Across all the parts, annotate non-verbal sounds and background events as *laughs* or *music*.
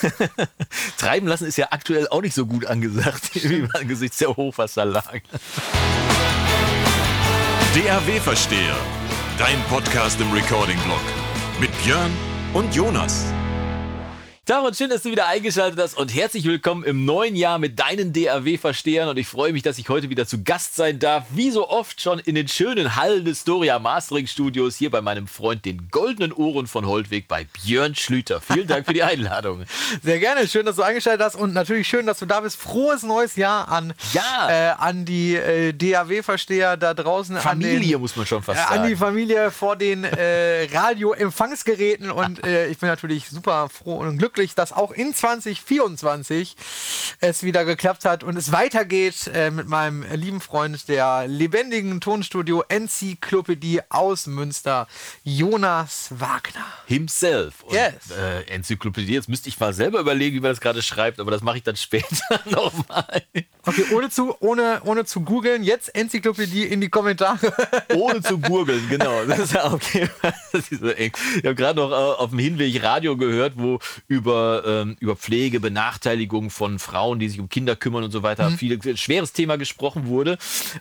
*laughs* Treiben lassen ist ja aktuell auch nicht so gut angesagt, *laughs* wie angesichts der Hochwasserlage. DAW-Versteher, dein Podcast im Recording-Blog mit Björn und Jonas. Tag und schön, dass du wieder eingeschaltet hast und herzlich willkommen im neuen Jahr mit deinen DAW-Verstehern und ich freue mich, dass ich heute wieder zu Gast sein darf, wie so oft schon in den schönen Hallen des Storia Mastering Studios hier bei meinem Freund, den goldenen Ohren von Holdweg bei Björn Schlüter. Vielen Dank für die Einladung. *laughs* Sehr gerne, schön, dass du eingeschaltet hast und natürlich schön, dass du da bist. Frohes neues Jahr an, Ja. äh, an die äh, DAW-Versteher da draußen. Familie an den, muss man schon fast äh, sagen. An die Familie vor den äh, Radioempfangsgeräten und *laughs* äh, ich bin natürlich super froh und glücklich, dass auch in 2024 es wieder geklappt hat und es weitergeht äh, mit meinem lieben Freund der lebendigen Tonstudio Enzyklopädie aus Münster, Jonas Wagner. Himself. Und, Yes. äh, Enzyklopädie, jetzt müsste ich mal selber überlegen, wie man das gerade schreibt, aber das mache ich dann später *laughs* nochmal. Okay, ohne zu, ohne, ohne zu googeln, jetzt Enzyklopädie in die Kommentare. *laughs* Ohne zu gurgeln, genau. Das ist ja okay. *laughs* Das ist so eng. Ich habe gerade noch äh, auf dem Hinweg Radio gehört, wo über, ähm, über Pflege, Benachteiligung von Frauen, die sich um Kinder kümmern und so weiter, viel schweres Thema gesprochen wurde.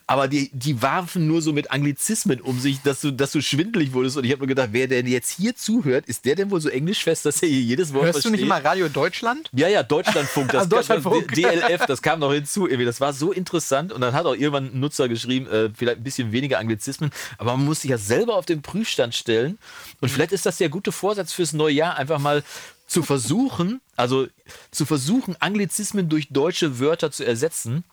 Aber die, die warfen nur so mit Anglizismen um sich, dass du, dass du schwindelig wurdest. Und ich habe mir gedacht, wer denn jetzt hier zuhört, ist der denn wohl so englischfest, dass er hier jedes Wort Hörst du nicht versteht? immer Radio Deutschland? Ja, ja, Deutschlandfunk, das *laughs* Deutschlandfunk. DLF, das kam noch hinzu. Irgendwie, Das war so interessant. Und dann hat auch irgendwann ein Nutzer geschrieben, äh, vielleicht ein bisschen weniger Anglizismen, aber man muss sich ja selber auf den Prüfstand stellen. Und vielleicht ist das der gute Vorsatz fürs neue Jahr, einfach mal zu versuchen, also zu versuchen, Anglizismen durch deutsche Wörter zu ersetzen.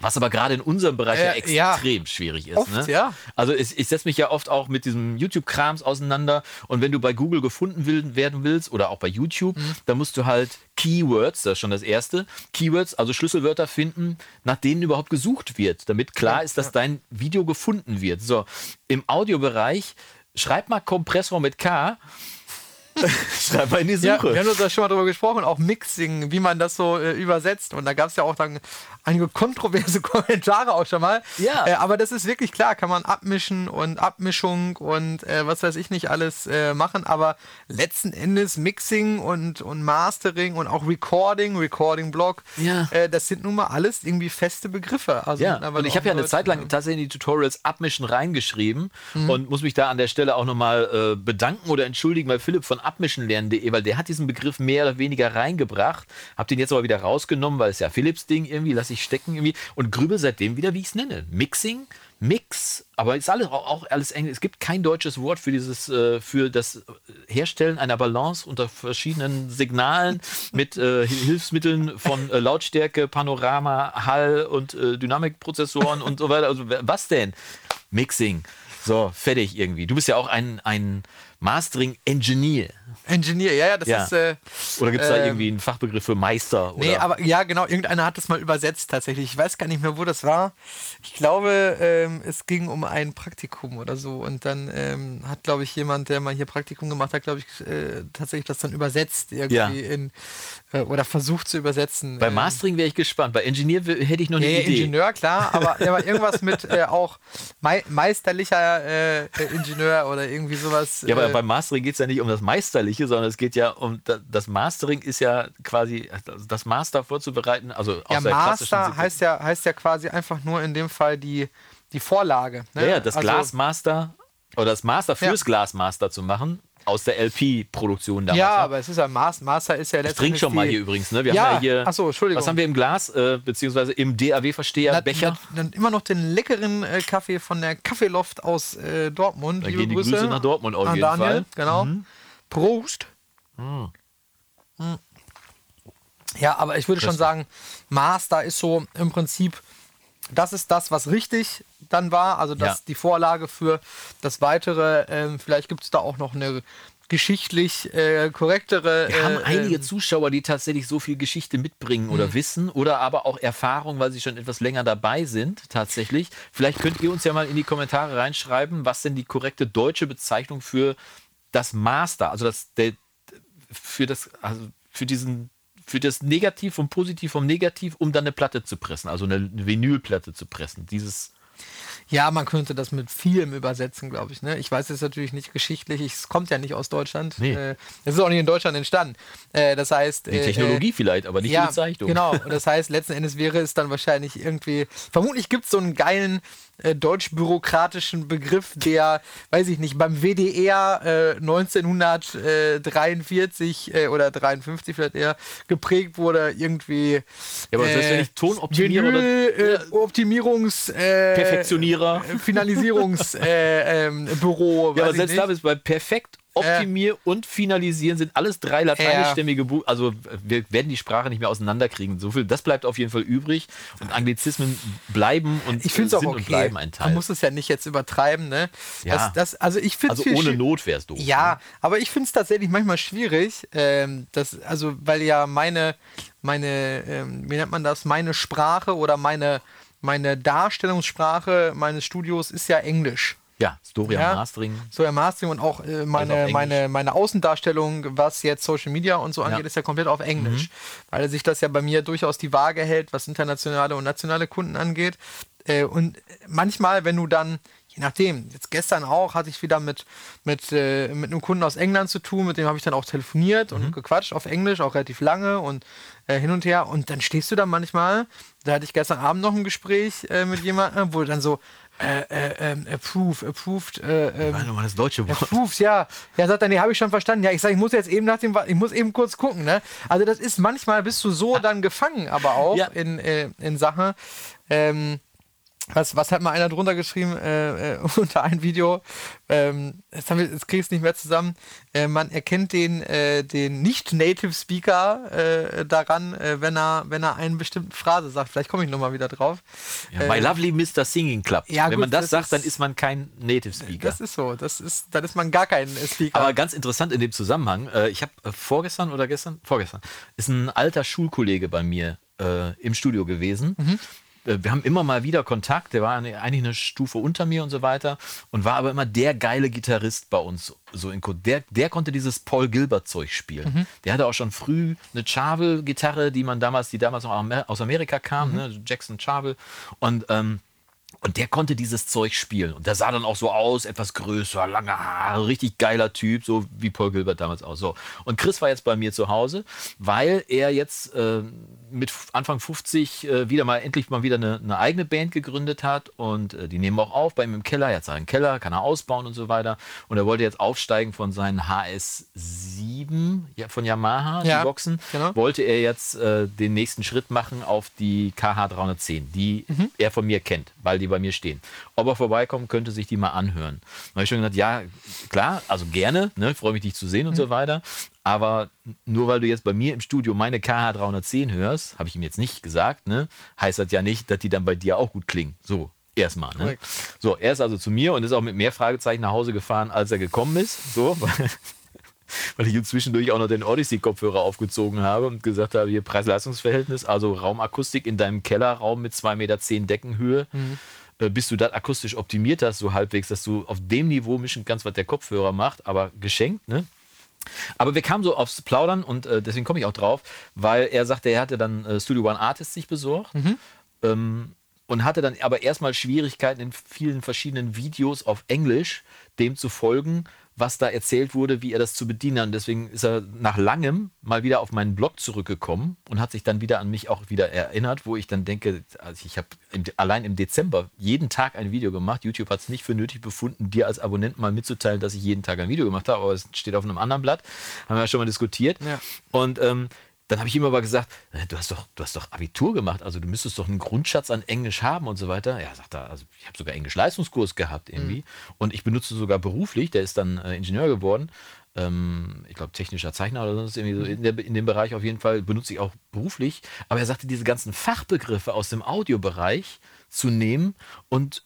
Was aber gerade in unserem Bereich ja Äh, ja. extrem schwierig ist. Oft, ne? ja. Also ich, ich setze mich ja oft auch mit diesem YouTube-Krams auseinander und wenn du bei Google gefunden will, werden willst oder auch bei YouTube, Mhm. dann musst du halt Keywords, das ist schon das erste, Keywords, also Schlüsselwörter finden, nach denen überhaupt gesucht wird, damit klar ist, dass dein Video gefunden wird. So, im Audiobereich, schreib mal Kompressor mit K, *laughs* schreib mal in die Ja, Suche. wir haben uns da schon mal drüber gesprochen, auch Mixing, wie man das so äh, übersetzt. Und da gab es ja auch dann einige kontroverse *laughs* Kommentare auch schon mal. Ja. Äh, aber das ist wirklich klar, kann man abmischen und Abmischung und äh, was weiß ich nicht alles äh, machen. Aber letzten Endes Mixing und, und Mastering und auch Recording, Recording-Blog, Ja. äh, das sind nun mal alles irgendwie feste Begriffe. Also Ja, und ich habe ja eine Zeit lang tatsächlich in die Tutorials Abmischen reingeschrieben Mhm. und muss mich da an der Stelle auch nochmal äh, bedanken oder entschuldigen bei Philipp von abmischenlernen.de, weil der hat diesen Begriff mehr oder weniger reingebracht. Hab den jetzt aber wieder rausgenommen, weil es ja Philips Ding irgendwie, lasse ich stecken irgendwie und grübel seitdem wieder, wie ich es nenne. Mixing, Mix, aber ist alles auch, alles Englisch. Es gibt kein deutsches Wort für dieses, äh, für das Herstellen einer Balance unter verschiedenen Signalen *laughs* mit äh, Hilfsmitteln von äh, Lautstärke, Panorama, Hall und Dynamikprozessoren und so weiter. Also was denn? Mixing. So, fertig irgendwie. Du bist ja auch ein, ein Mastering-Engineer. Engineer, ja, ja, das Ja. ist. Äh, Oder gibt es da Ähm, irgendwie einen Fachbegriff für Meister? Oder? Nee, aber ja, genau, irgendeiner hat das mal übersetzt tatsächlich. Ich weiß gar nicht mehr, wo das war. Ich glaube, ähm, es ging um ein Praktikum oder so. Und dann ähm, hat, glaube ich, jemand, der mal hier Praktikum gemacht hat, glaube ich, äh, tatsächlich das dann übersetzt irgendwie Ja. in oder versucht zu übersetzen. Bei Ähm, Mastering wäre ich gespannt. Bei Engineer w- hätte ich noch eine Nee, Idee. Ingenieur, klar, aber, *laughs* aber irgendwas mit äh, auch mei meisterlicher äh, äh, Ingenieur oder irgendwie sowas. Ja, aber äh, beim Mastering geht es ja nicht um das Meisterliche, sondern es geht ja um da- das Mastering ist ja quasi das Master vorzubereiten. Also aus ja, der Master heißt ja, heißt ja quasi einfach nur in dem Fall die, die Vorlage. Ne? Ja, ja, das Also- Glasmaster oder das Master fürs Ja. Glasmaster zu machen aus der LP-Produktion damals. Ja, ne? aber es ist ja Master, Master ist ja ich letztendlich. trinke schon mal hier übrigens. Ne? Wir Ja, haben ja hier. ach so, Entschuldigung. Was haben wir im Glas, äh, beziehungsweise im DAW-Versteher Becher? na- Dann immer noch den leckeren äh, Kaffee von der Kaffeeloft aus äh, Dortmund. Liebe gehen die Grüße Grüße nach Dortmund auf jeden Daniel, Fall. Mhm. Genau. Prost. Mm. Ja, aber ich würde schon sagen, Master ist so im Prinzip, das ist das, was richtig dann war. Also das Ja. ist die Vorlage für das Weitere. Ähm, vielleicht gibt es da auch noch eine geschichtlich äh, korrektere. Wir haben äh, einige ähm, Zuschauer, die tatsächlich so viel Geschichte mitbringen oder wissen oder aber auch Erfahrung, weil sie schon etwas länger dabei sind, tatsächlich. Vielleicht könnt ihr uns ja mal in die Kommentare reinschreiben, was denn die korrekte deutsche Bezeichnung für das Master, also das, der, für das, also für diesen, für das Negativ vom Positiv vom Negativ, um dann eine Platte zu pressen, also eine Vinylplatte zu pressen. Dieses Ja, man könnte das mit vielem übersetzen, glaube ich. Ne? Ich weiß jetzt natürlich nicht geschichtlich, es kommt ja nicht aus Deutschland. Nee. Äh, Es ist auch nicht in Deutschland entstanden. Äh, das heißt. Die äh, Technologie äh, vielleicht, aber nicht ja, die Bezeichnung. Genau, und *laughs* das heißt, letzten Endes wäre es dann wahrscheinlich irgendwie. Vermutlich gibt es so einen geilen äh, deutsch-bürokratischen Begriff, der, weiß ich nicht, beim WDR äh, 1943 äh, oder 53 vielleicht eher geprägt wurde, irgendwie. Ja, aber selbst wenn ich Tonoptimierer oder- Menü, äh, Optimierungs. Äh, Perfektionierer. äh, Finalisierungsbüro. Äh, ähm, Ja, aber selbst nicht. da bist du bei perfekt, optimier und finalisieren sind alles drei lateinischstämmige Bu Also wir werden die Sprache nicht mehr auseinanderkriegen. So viel, das bleibt auf jeden Fall übrig. Und Anglizismen bleiben und Ich finde es auch okay. und bleiben ein Man Teil. muss es ja nicht jetzt übertreiben, ne? Ja. Das, das, also ich finde Also ohne Not wäre es doof. Ja, aber ich finde es tatsächlich manchmal schwierig, ähm, das, also weil ja meine, meine, ähm, wie nennt man das, meine Sprache oder meine, meine Darstellungssprache meines Studios ist ja Englisch. Ja, Storia Ja. Mastering. So ja Mastering und auch äh, Also meine, Englisch. meine, meine Außendarstellung, was jetzt Social Media und so angeht, Ja. Mhm. ist ja komplett auf Englisch. Weil sich das ja bei mir durchaus die Waage hält, was internationale und nationale Kunden angeht. Äh, und manchmal, wenn du dann, je nachdem, jetzt gestern auch, hatte ich wieder mit, mit, äh, mit einem Kunden aus England zu tun, mit dem habe ich dann auch telefoniert Mhm. und gequatscht auf Englisch, auch relativ lange und äh, hin und her. Und dann stehst du da manchmal, da hatte ich gestern Abend noch ein Gespräch äh, mit jemandem, wo dann so, äh, äh, approve, approved, äh, ähm, das deutsche Wort. Approved, ja. Ja, sagt er, nee, habe ich schon verstanden. Ja, ich sage, ich muss jetzt eben nach dem, ich muss eben kurz gucken, ne? Also das ist manchmal bist du so dann gefangen, aber auch Ja. in, äh, in Sachen. Ähm, was, was hat mal einer drunter geschrieben äh, äh, *laughs* unter ein Video? Ähm, jetzt, wir, jetzt krieg ich es nicht mehr zusammen. Äh, man erkennt den, äh, den Nicht-Native-Speaker äh, daran, äh, wenn er, wenn er eine bestimmte Phrase sagt. Vielleicht komme ich nochmal wieder drauf. Ja, My Lovely Mr. Singing Club. ja, Wenn gut, man das, das sagt, ist- dann ist man kein Native Speaker. Das ist so. Das ist, dann ist man gar kein Speaker. Aber ganz interessant in dem Zusammenhang, ich habe vorgestern oder gestern, vorgestern, ist ein alter Schulkollege bei mir im Studio gewesen. Äh, Wir haben immer mal wieder Kontakt, der war eigentlich eine Stufe unter mir und so weiter und war aber immer der geile Gitarrist bei uns. So in, der, der konnte dieses Paul Gilbert-Zeug spielen. Der hatte auch schon früh eine Charvel-Gitarre, die man damals, die damals noch aus Amerika kam, ne? Jackson Charvel. Und ähm, und der konnte dieses Zeug spielen. Und der sah dann auch so aus, etwas größer, lange Haare, richtig geiler Typ, so wie Paul Gilbert damals auch. So. Und Chris war jetzt bei mir zu Hause, weil er jetzt äh, mit Anfang 50 äh, wieder mal endlich mal wieder eine, eine eigene Band gegründet hat. Und äh, die nehmen auch auf bei ihm im Keller. Er hat seinen Keller, kann er ausbauen und so weiter. Und er wollte jetzt aufsteigen von seinen HS7 ja, von Yamaha, Ja, die Boxen, genau. wollte er jetzt äh, den nächsten Schritt machen auf die KH310, die Mhm. er von mir kennt, weil die bei mir stehen. Ob er vorbeikommen könnte, sich die mal anhören. Da habe ich schon gesagt, ja, klar, also gerne, ne, freue mich, dich zu sehen und Mhm. so weiter. Aber nur weil du jetzt bei mir im Studio meine KH310 hörst, habe ich ihm jetzt nicht gesagt, ne, heißt das ja nicht, dass die dann bei dir auch gut klingen. So, erstmal. Ne? So, er ist also zu mir und ist auch mit mehr Fragezeichen nach Hause gefahren, als er gekommen ist. So, *laughs* weil- weil ich ihm zwischendurch auch noch den Odyssey-Kopfhörer aufgezogen habe und gesagt habe, hier Preis-Leistungs-Verhältnis, also Raumakustik in deinem Kellerraum mit 2,10 Meter Deckenhöhe. Äh, Bis du das akustisch optimiert hast, so halbwegs, dass du auf dem Niveau mischen kannst, was der Kopfhörer macht, aber geschenkt, ne? Aber wir kamen so aufs Plaudern und äh, deswegen komme ich auch drauf, weil er sagte, er hatte dann äh, Studio One Artist sich besorgt ähm, und hatte dann aber erstmal Schwierigkeiten in vielen verschiedenen Videos auf Englisch dem zu folgen, was da erzählt wurde, wie er das zu bedienen hat. Und deswegen ist er nach langem mal wieder auf meinen Blog zurückgekommen und hat sich dann wieder an mich auch wieder erinnert, wo ich dann denke, also ich habe allein im Dezember jeden Tag ein Video gemacht. YouTube hat es nicht für nötig befunden, dir als Abonnent mal mitzuteilen, dass ich jeden Tag ein Video gemacht habe, aber es steht auf einem anderen Blatt. Haben wir ja schon mal diskutiert. Ja. Und ähm, dann habe ich ihm aber gesagt, du hast doch, du hast doch Abitur gemacht, also du müsstest doch einen Grundschatz an Englisch haben und so weiter. Ja, sagt er, also ich habe sogar Englisch-Leistungskurs gehabt irgendwie und ich benutze sogar beruflich, der ist dann äh, Ingenieur geworden. Ähm, ich glaube, technischer Zeichner oder sonst irgendwie so in, der, in dem Bereich auf jeden Fall benutze ich auch beruflich. Aber er sagte, diese ganzen Fachbegriffe aus dem Audiobereich zu nehmen und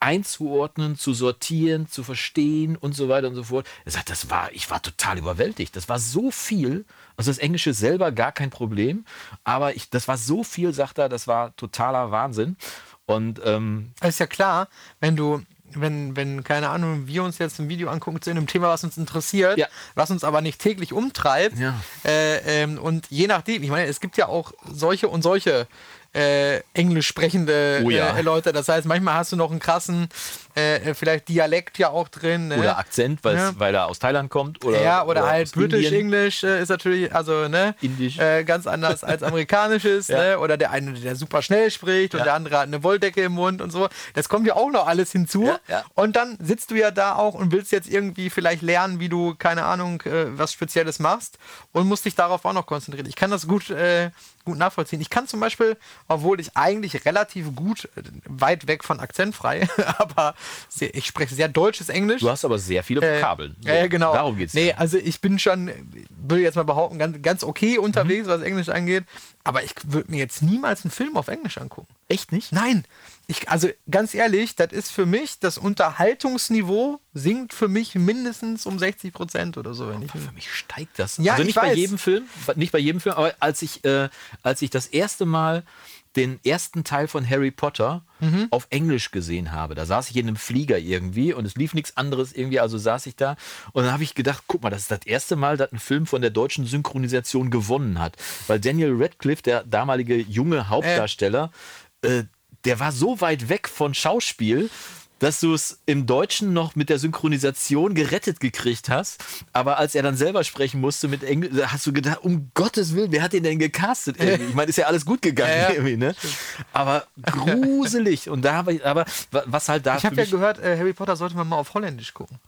einzuordnen, zu sortieren, zu verstehen und so weiter und so fort. Er sagt, das war, ich war total überwältigt. Das war so viel. Also das Englische selber gar kein Problem, aber ich, das war so viel, sagt er, das war totaler Wahnsinn. Und ähm, Das ist ja klar, wenn du, wenn, wenn, keine Ahnung, wir uns jetzt ein Video angucken zu einem Thema, was uns interessiert, Ja. was uns aber nicht täglich umtreibt. Ja. Äh, ähm, und je nachdem, ich meine, es gibt ja auch solche und solche äh, englisch sprechende Oh ja. äh, Leute. Das heißt, manchmal hast du noch einen krassen, äh, vielleicht Dialekt ja auch drin. Ne? Oder Akzent, Ja. weil er aus Thailand kommt. Oder, ja, oder, halt aus britisch Indien. Englisch äh, ist natürlich, also ne, Indisch. Äh, ganz anders als amerikanisches, *laughs* Ja. ne? Oder der eine, der super schnell spricht und Ja. der andere hat eine Wolldecke im Mund und so. Das kommt ja auch noch alles hinzu. Und dann sitzt du ja da auch und willst jetzt irgendwie vielleicht lernen, wie du, keine Ahnung, äh, was Spezielles machst und musst dich darauf auch noch konzentrieren. Ich kann das gut, äh, gut nachvollziehen. Ich kann zum Beispiel, obwohl ich eigentlich relativ gut, äh, weit weg von akzentfrei, *laughs* aber sehr, ich spreche sehr deutsches Englisch. Du hast aber sehr viele Äh, Vokabeln. Ja, ja, genau. Darum geht's. Nee, ja. also ich bin schon, würde jetzt mal behaupten, ganz, ganz okay unterwegs, was Englisch angeht. Aber ich würde mir jetzt niemals einen Film auf Englisch angucken. Echt nicht? Nein. Ich, also ganz ehrlich, das ist für mich, das Unterhaltungsniveau sinkt für mich mindestens um 60 Prozent oder so. Wenn ich, Für mich steigt das. Ja, also ich nicht bei jedem Film, nicht bei jedem Film, aber als ich, äh, als ich das erste Mal den ersten Teil von Harry Potter Mhm. auf Englisch gesehen habe. Da saß ich in einem Flieger irgendwie und es lief nichts anderes irgendwie, also saß ich da und dann habe ich gedacht, guck mal, das ist das erste Mal, dass ein Film von der deutschen Synchronisation gewonnen hat. Weil Daniel Radcliffe, der damalige junge Hauptdarsteller, äh, der war so weit weg von Schauspiel, dass du es im Deutschen noch mit der Synchronisation gerettet gekriegt hast. Aber als er dann selber sprechen musste mit Englisch, hast du gedacht, um Gottes Willen, wer hat den denn gecastet? irgendwie? Ich meine, ist ja alles gut gegangen Ja, ja. irgendwie, ne? Aber gruselig. Und da habe ich, aber wa- was halt da ich habe ja gehört, äh, Harry Potter sollte man mal auf Holländisch gucken.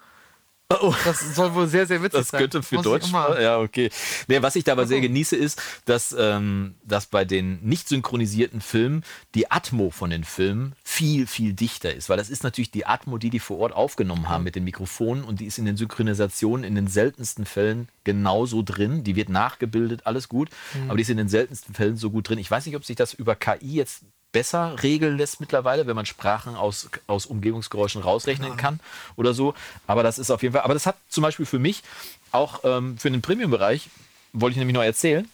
Oh. Das soll wohl sehr, sehr witzig Das sein. könnte für Muss Deutsch. Ja, okay. Nee, was ich dabei sehr genieße, ist, dass, ähm, dass bei den nicht synchronisierten Filmen die Atmo von den Filmen viel, viel dichter ist. Weil das ist natürlich die Atmo, die die vor Ort aufgenommen haben mit den Mikrofonen und die ist in den Synchronisationen in den seltensten Fällen genauso drin. Die wird nachgebildet, alles gut. Mhm. Aber die ist in den seltensten Fällen so gut drin. Ich weiß nicht, ob sich das über KI jetzt besser regeln lässt mittlerweile, wenn man Sprachen aus, aus Umgebungsgeräuschen rausrechnen kann oder so. Aber das ist auf jeden Fall, aber das hat zum Beispiel für mich auch ähm, für den Premium-Bereich, wollte ich nämlich noch erzählen,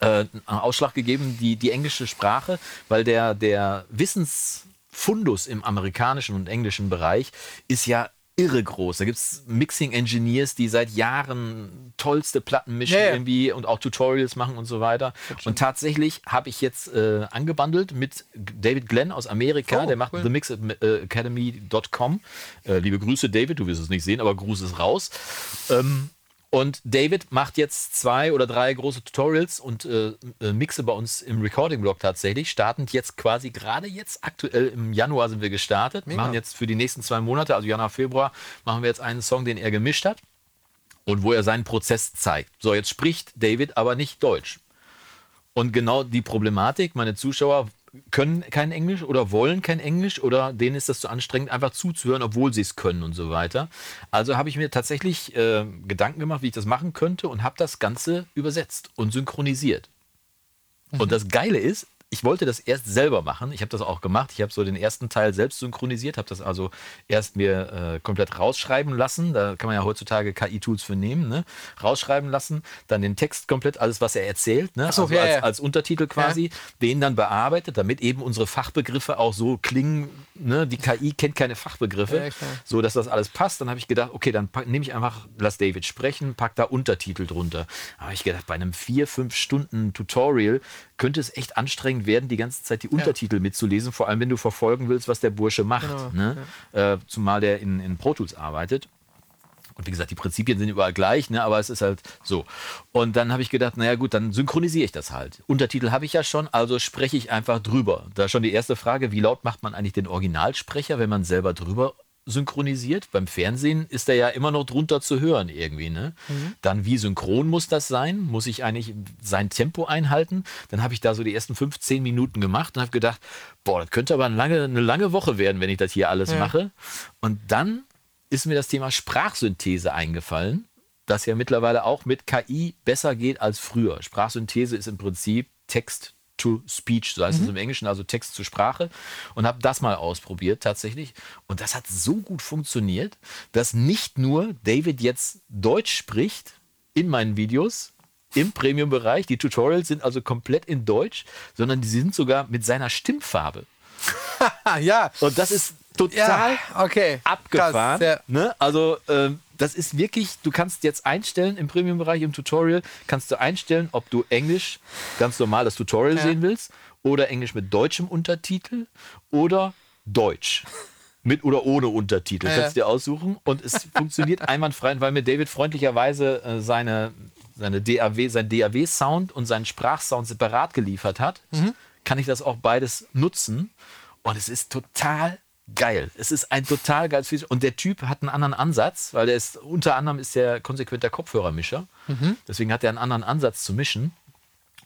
äh, einen Ausschlag gegeben, die, die englische Sprache, weil der, der Wissensfundus im amerikanischen und englischen Bereich ist ja irre groß. Da gibt es Mixing Engineers, die seit Jahren tollste Platten mischen ja. irgendwie und auch Tutorials machen und so weiter. Und tatsächlich habe ich jetzt äh, angebandelt mit David Glenn aus Amerika, Oh, der macht cool. themixacademy.com. Äh, liebe Grüße, David, du wirst es nicht sehen, aber Gruß ist raus. Ähm, und David macht jetzt zwei oder drei große Tutorials und äh, äh, mixe bei uns im Recording-Blog tatsächlich. Startend jetzt quasi gerade jetzt, aktuell im Januar sind wir gestartet. Mega. Machen jetzt für die nächsten zwei Monate, also Januar, Februar, machen wir jetzt einen Song, den er gemischt hat und wo er seinen Prozess zeigt. So, jetzt spricht David aber nicht Deutsch. Und genau die Problematik, meine Zuschauer können kein Englisch oder wollen kein Englisch oder denen ist das zu anstrengend, einfach zuzuhören, obwohl sie es können und so weiter. Also habe ich mir tatsächlich äh, Gedanken gemacht, wie ich das machen könnte und habe das Ganze übersetzt und synchronisiert. Und das Geile ist, ich wollte das erst selber machen. Ich habe das auch gemacht. Ich habe so den ersten Teil selbst synchronisiert, habe das also erst mir äh, komplett rausschreiben lassen. Da kann man ja heutzutage KI-Tools für nehmen. Ne? Rausschreiben lassen, dann den Text komplett, alles, was er erzählt, ne? So, also ja, als, ja. als Untertitel quasi, den dann bearbeitet, damit eben unsere Fachbegriffe auch so klingen. Ne? Die KI kennt keine Fachbegriffe, Ja, so dass das alles passt. Dann habe ich gedacht, okay, dann nehme ich einfach, lass David sprechen, pack da Untertitel drunter. Da habe ich gedacht, bei einem vier, fünf Stunden Tutorial könnte es echt anstrengend werden, die ganze Zeit die Untertitel mitzulesen, vor allem wenn du verfolgen willst, was der Bursche macht. Genau, ne? äh, zumal der in, in Pro Tools arbeitet. Und wie gesagt, die Prinzipien sind überall gleich, ne? aber es ist halt so. Und dann habe ich gedacht, naja gut, dann synchronisiere ich das halt. Untertitel habe ich ja schon, also spreche ich einfach drüber. Da schon die erste Frage, wie laut macht man eigentlich den Originalsprecher, wenn man selber drüber synchronisiert? Beim Fernsehen ist er ja immer noch drunter zu hören irgendwie. Ne? Dann wie synchron muss das sein? Muss ich eigentlich sein Tempo einhalten? Dann habe ich da so die ersten 15 Minuten gemacht und habe gedacht, boah, das könnte aber eine lange, eine lange Woche werden, wenn ich das hier alles mache. Und dann ist mir das Thema Sprachsynthese eingefallen, das ja mittlerweile auch mit KI besser geht als früher. Sprachsynthese ist im Prinzip Text to Speech, so heißt es im Englischen, also Text zu Sprache. Und habe das mal ausprobiert tatsächlich. Und das hat so gut funktioniert, dass nicht nur David jetzt Deutsch spricht in meinen Videos, im Premium-Bereich. Die Tutorials sind also komplett in Deutsch, sondern die sind sogar mit seiner Stimmfarbe. *laughs* Ja. Und das ist total okay. abgefahren. Krass, ja. ne? Also ähm, das ist wirklich, du kannst jetzt einstellen im Premium-Bereich, im Tutorial, kannst du einstellen, ob du Englisch, ganz normal das Tutorial Ja. sehen willst, oder Englisch mit deutschem Untertitel oder Deutsch. Mit oder ohne Untertitel. Ja. Kannst du dir aussuchen. Und es *laughs* funktioniert einwandfrei, weil mir David freundlicherweise äh, seine, seine DAW, sein DAW-Sound und seinen Sprachsound separat geliefert hat, kann ich das auch beides nutzen. Und es ist total geil. Es ist ein total geiles Feature. Und der Typ hat einen anderen Ansatz, weil der ist unter anderem ist der konsequenter Kopfhörermischer. Deswegen hat er einen anderen Ansatz zu mischen.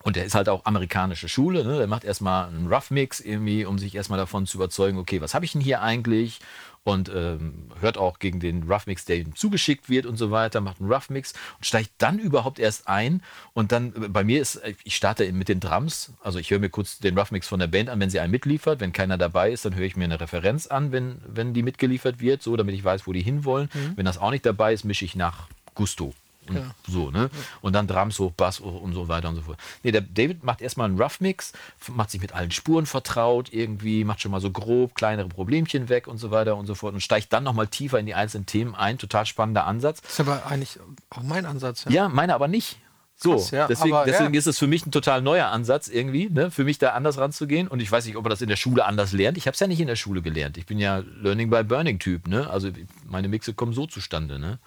Und der ist halt auch amerikanische Schule. Ne? Der macht erstmal einen Rough Mix irgendwie, um sich erstmal davon zu überzeugen, okay, was habe ich denn hier eigentlich? Und ähm, hört auch gegen den Rough Mix, der ihm zugeschickt wird und so weiter, macht einen Rough Mix und steigt dann überhaupt erst ein. Und dann, äh, bei mir ist, äh, ich starte mit den Drums. Also ich höre mir kurz den Rough Mix von der Band an, wenn sie einen mitliefert. Wenn keiner dabei ist, dann höre ich mir eine Referenz an, wenn, wenn die mitgeliefert wird, so damit ich weiß, wo die hinwollen. Wenn das auch nicht dabei ist, mische ich nach Gusto. Und so, ne? Und dann Drums hoch, Bass hoch und so weiter und so fort. Nee, der David macht erstmal einen Rough Mix, f- macht sich mit allen Spuren vertraut, irgendwie, macht schon mal so grob kleinere Problemchen weg und so weiter und so fort und steigt dann nochmal tiefer in die einzelnen Themen ein. Total spannender Ansatz. Das ist aber eigentlich auch mein Ansatz. Ja, meine aber nicht. So, Krass, ja, deswegen, aber, deswegen ja. ist es für mich ein total neuer Ansatz irgendwie, ne? für mich da anders ranzugehen. Und ich weiß nicht, ob man das in der Schule anders lernt. Ich habe es ja nicht in der Schule gelernt. Ich bin ja Learning by Burning Typ. Ne? Also meine Mixe kommen so zustande. Ne?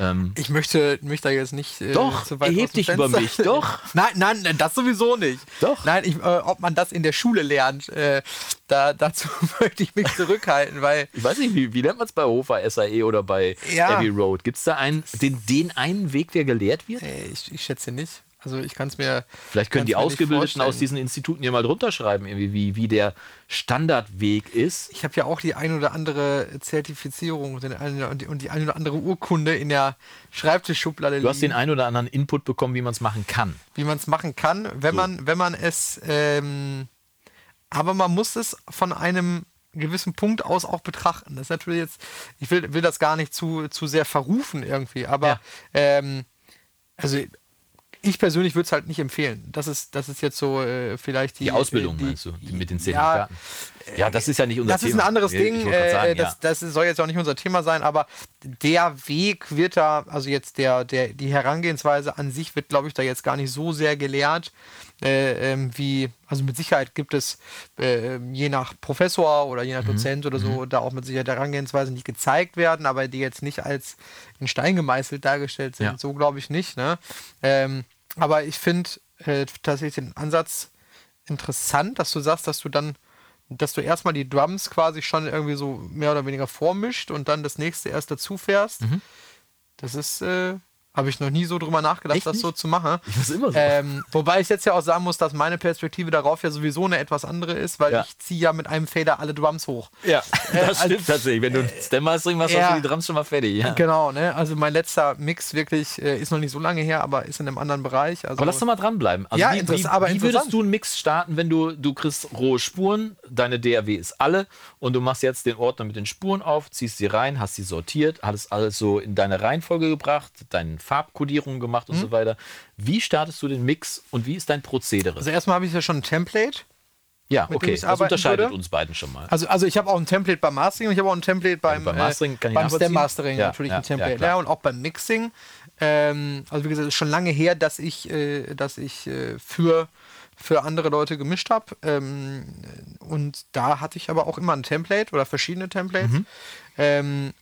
Ähm, Ich möchte mich da jetzt nicht. Äh, Doch, zu weit erheb dich über Fenster- mich, doch. *laughs* Nein, nein, nein, das sowieso nicht. Doch. Nein, ich, äh, ob man das in der Schule lernt, äh, da, dazu *laughs* möchte ich mich zurückhalten, weil ich weiß nicht, wie, wie nennt man es bei Hofer SAE oder bei Ja. Abbey Road? Gibt es da einen, den, den einen Weg, der gelehrt wird? äh, ich, ich schätze nicht. Also ich kann es mir. Vielleicht können die Ausgebildeten aus diesen Instituten hier mal drunter schreiben, irgendwie, wie, wie der Standardweg ist. Ich habe ja auch die ein oder andere Zertifizierung und, ein, die, und die ein oder andere Urkunde in der Schreibtischschublade Du hast den liegen, einen oder anderen Input bekommen, wie man es machen kann. wie man es machen kann, wenn So. man, wenn man es. Ähm, aber man muss es von einem gewissen Punkt aus auch betrachten. Das ist natürlich jetzt, ich will, will das gar nicht zu, zu sehr verrufen irgendwie, aber Ja. ähm, also ich persönlich würde es halt nicht empfehlen. Das ist, das ist jetzt so äh, vielleicht die, Die Ausbildung die, meinst du, die mit den Ja, Zertifikaten? Ja, das ist ja nicht unser das Thema. ist ein anderes Ich Ding. wollte grad sagen, äh, das, das soll jetzt auch nicht unser Thema sein, aber der Weg wird da, also jetzt der, der, die Herangehensweise an sich wird, glaube ich, da jetzt gar nicht so sehr gelehrt, äh, ähm, wie, also mit Sicherheit gibt es äh, je nach Professor oder Mhm. je nach Dozent oder so, da auch mit Sicherheit Herangehensweisen, die gezeigt werden, aber die jetzt nicht als in Stein gemeißelt dargestellt sind. Ja. So glaube ich nicht. Ne? Ähm, aber ich finde äh, tatsächlich den Ansatz interessant, dass du sagst, dass du dann, dass du erstmal die Drums quasi schon irgendwie so mehr oder weniger vormischt und dann das nächste erst dazu fährst. Mhm. Das ist, äh, habe ich noch nie so drüber nachgedacht, Echt das nicht? so zu machen. Ich immer so. Ähm, wobei ich jetzt ja auch sagen muss, dass meine Perspektive darauf ja sowieso eine etwas andere ist, weil Ja. ich ziehe ja mit einem Fader alle Drums hoch. Ja, das also- stimmt tatsächlich. Wenn du ein Stem-Mastering machst, ja. hast du die Drums schon mal fertig. Ja. Genau, ne? Also mein letzter Mix wirklich äh, ist noch nicht so lange her, aber ist in einem anderen Bereich. Also Aber lass doch mal dranbleiben. Also Ja, wie, wie, aber wie würdest du einen Mix starten, wenn du, du kriegst rohe Spuren, deine DAW ist alle und du machst jetzt den Ordner mit den Spuren auf, ziehst sie rein, hast sie sortiert, hast alles so in deine Reihenfolge gebracht, deine Farbkodierung gemacht und so weiter. Wie startest du den Mix und wie ist dein Prozedere? also erstmal habe ich ja schon ein Template. ja, okay, das unterscheidet würde? uns beiden schon mal. Also, also ich habe auch ein Template beim Mastering und ich habe auch ein Template beim, beim Mastering kann äh, ich beim. Stem Mastering Ja, natürlich ja, ein Template. ja. Ja, und auch beim Mixing. Ähm, also wie gesagt, es ist schon lange her, dass ich, äh, dass ich äh, für, für andere Leute gemischt habe. Ähm, und da hatte ich aber auch immer ein Template oder verschiedene Templates. Mhm. Ähm,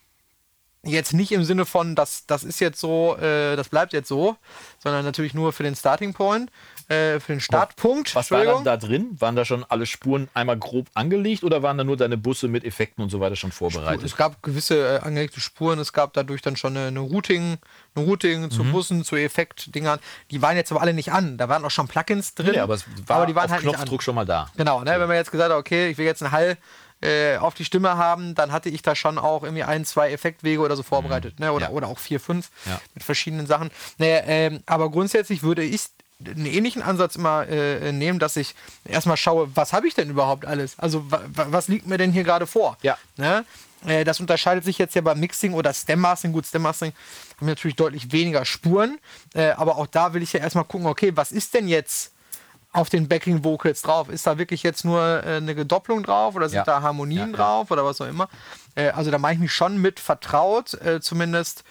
Jetzt nicht im Sinne von, das, das ist jetzt so, äh, das bleibt jetzt so, sondern natürlich nur für den Starting Point, äh, für den Startpunkt. Was war dann da drin? Waren da schon alle Spuren einmal grob angelegt oder waren da nur deine Busse mit Effekten und so weiter schon vorbereitet? Es gab gewisse äh, angelegte Spuren, es gab dadurch dann schon eine, eine Routing, eine Routing zu Mhm. Bussen, zu Effektdingern. Die waren jetzt aber alle nicht an. Da waren auch schon Plugins drin. Nee, aber es war aber die waren auf halt nicht Knopfdruck schon mal da. Genau, ne? wenn man jetzt gesagt hat, okay, ich will jetzt einen Hall äh, auf die Stimme haben, dann hatte ich da schon auch irgendwie ein, zwei Effektwege oder so vorbereitet. Ne? Oder, Mhm. Ja. oder auch vier, fünf Ja. mit verschiedenen Sachen. Naja, ähm, aber grundsätzlich würde ich einen ähnlichen Ansatz immer äh, nehmen, dass ich erstmal schaue, was habe ich denn überhaupt alles? Also wa wa- was liegt mir denn hier gerade vor? Ja. Ne? Äh, das unterscheidet sich jetzt ja beim Mixing oder Stem Mastering. Gut, Stem Mastering haben natürlich deutlich weniger Spuren, äh, aber auch da will ich ja erstmal gucken, okay, was ist denn jetzt auf den Backing Vocals drauf? Ist da wirklich jetzt nur äh, eine Gedopplung drauf oder sind Ja. da Harmonien Ja, ja. drauf oder was auch immer? Äh, also da mache ich mich schon mit vertraut, äh, zumindest,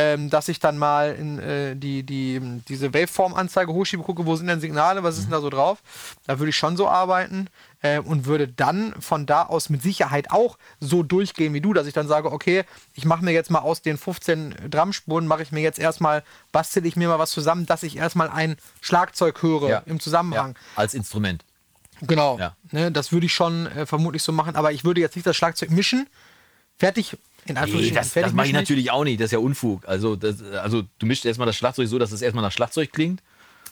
ähm, dass ich dann mal in äh, die, die, diese Waveform-Anzeige hochschiebe, gucke, wo sind denn Signale, was ist denn da so drauf? Da würde ich schon so arbeiten äh, und würde dann von da aus mit Sicherheit auch so durchgehen wie du, dass ich dann sage, okay, ich mache mir jetzt mal aus den 15 Drumspuren, mache ich mir jetzt erstmal, bastel ich mir mal was zusammen, dass ich erstmal ein Schlagzeug höre Ja. im Zusammenhang. Ja, als Instrument. Genau. Ja. Ne, das würde ich schon äh, vermutlich so machen, aber ich würde jetzt nicht das Schlagzeug mischen. Fertig. In Nee, das, das mache ich natürlich auch nicht. Das ist ja Unfug. Also, das, also du mischst erstmal das Schlagzeug so, dass es erstmal nach Schlagzeug klingt.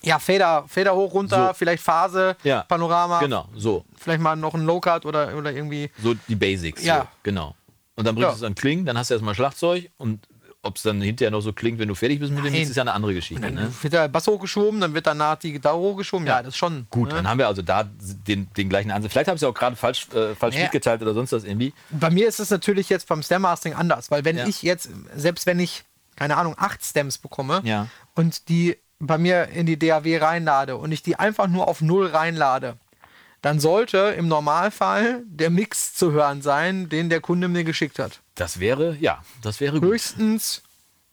Ja, Fader, Fader hoch, runter, So. vielleicht Phase, Ja. Panorama, Genau, so. vielleicht mal noch ein Low-Cut oder, oder irgendwie. So die Basics. Ja. So, genau. Und dann bringst Ja. du es an Klingen, dann hast du erstmal Schlagzeug und ob es dann hinterher noch so klingt, wenn du fertig bist mit dem Nein. Mix, ist ja eine andere Geschichte. Dann Ne? wird der Bass hochgeschoben, dann wird danach die Gitarre hochgeschoben. Ja, das ist schon. Gut, ne? dann haben wir also da den, den gleichen Ansatz. Vielleicht habe ich es auch gerade falsch, äh, falsch Ja. mitgeteilt oder sonst was irgendwie. Bei mir ist es natürlich jetzt beim Stem-Mastering anders, weil wenn Ja. ich jetzt, selbst wenn ich, keine Ahnung, acht Stems bekomme Ja. und die bei mir in die DAW reinlade und ich die einfach nur auf Null reinlade, dann sollte im Normalfall der Mix zu hören sein, den der Kunde mir geschickt hat. Das wäre, ja, das wäre gut. Höchstens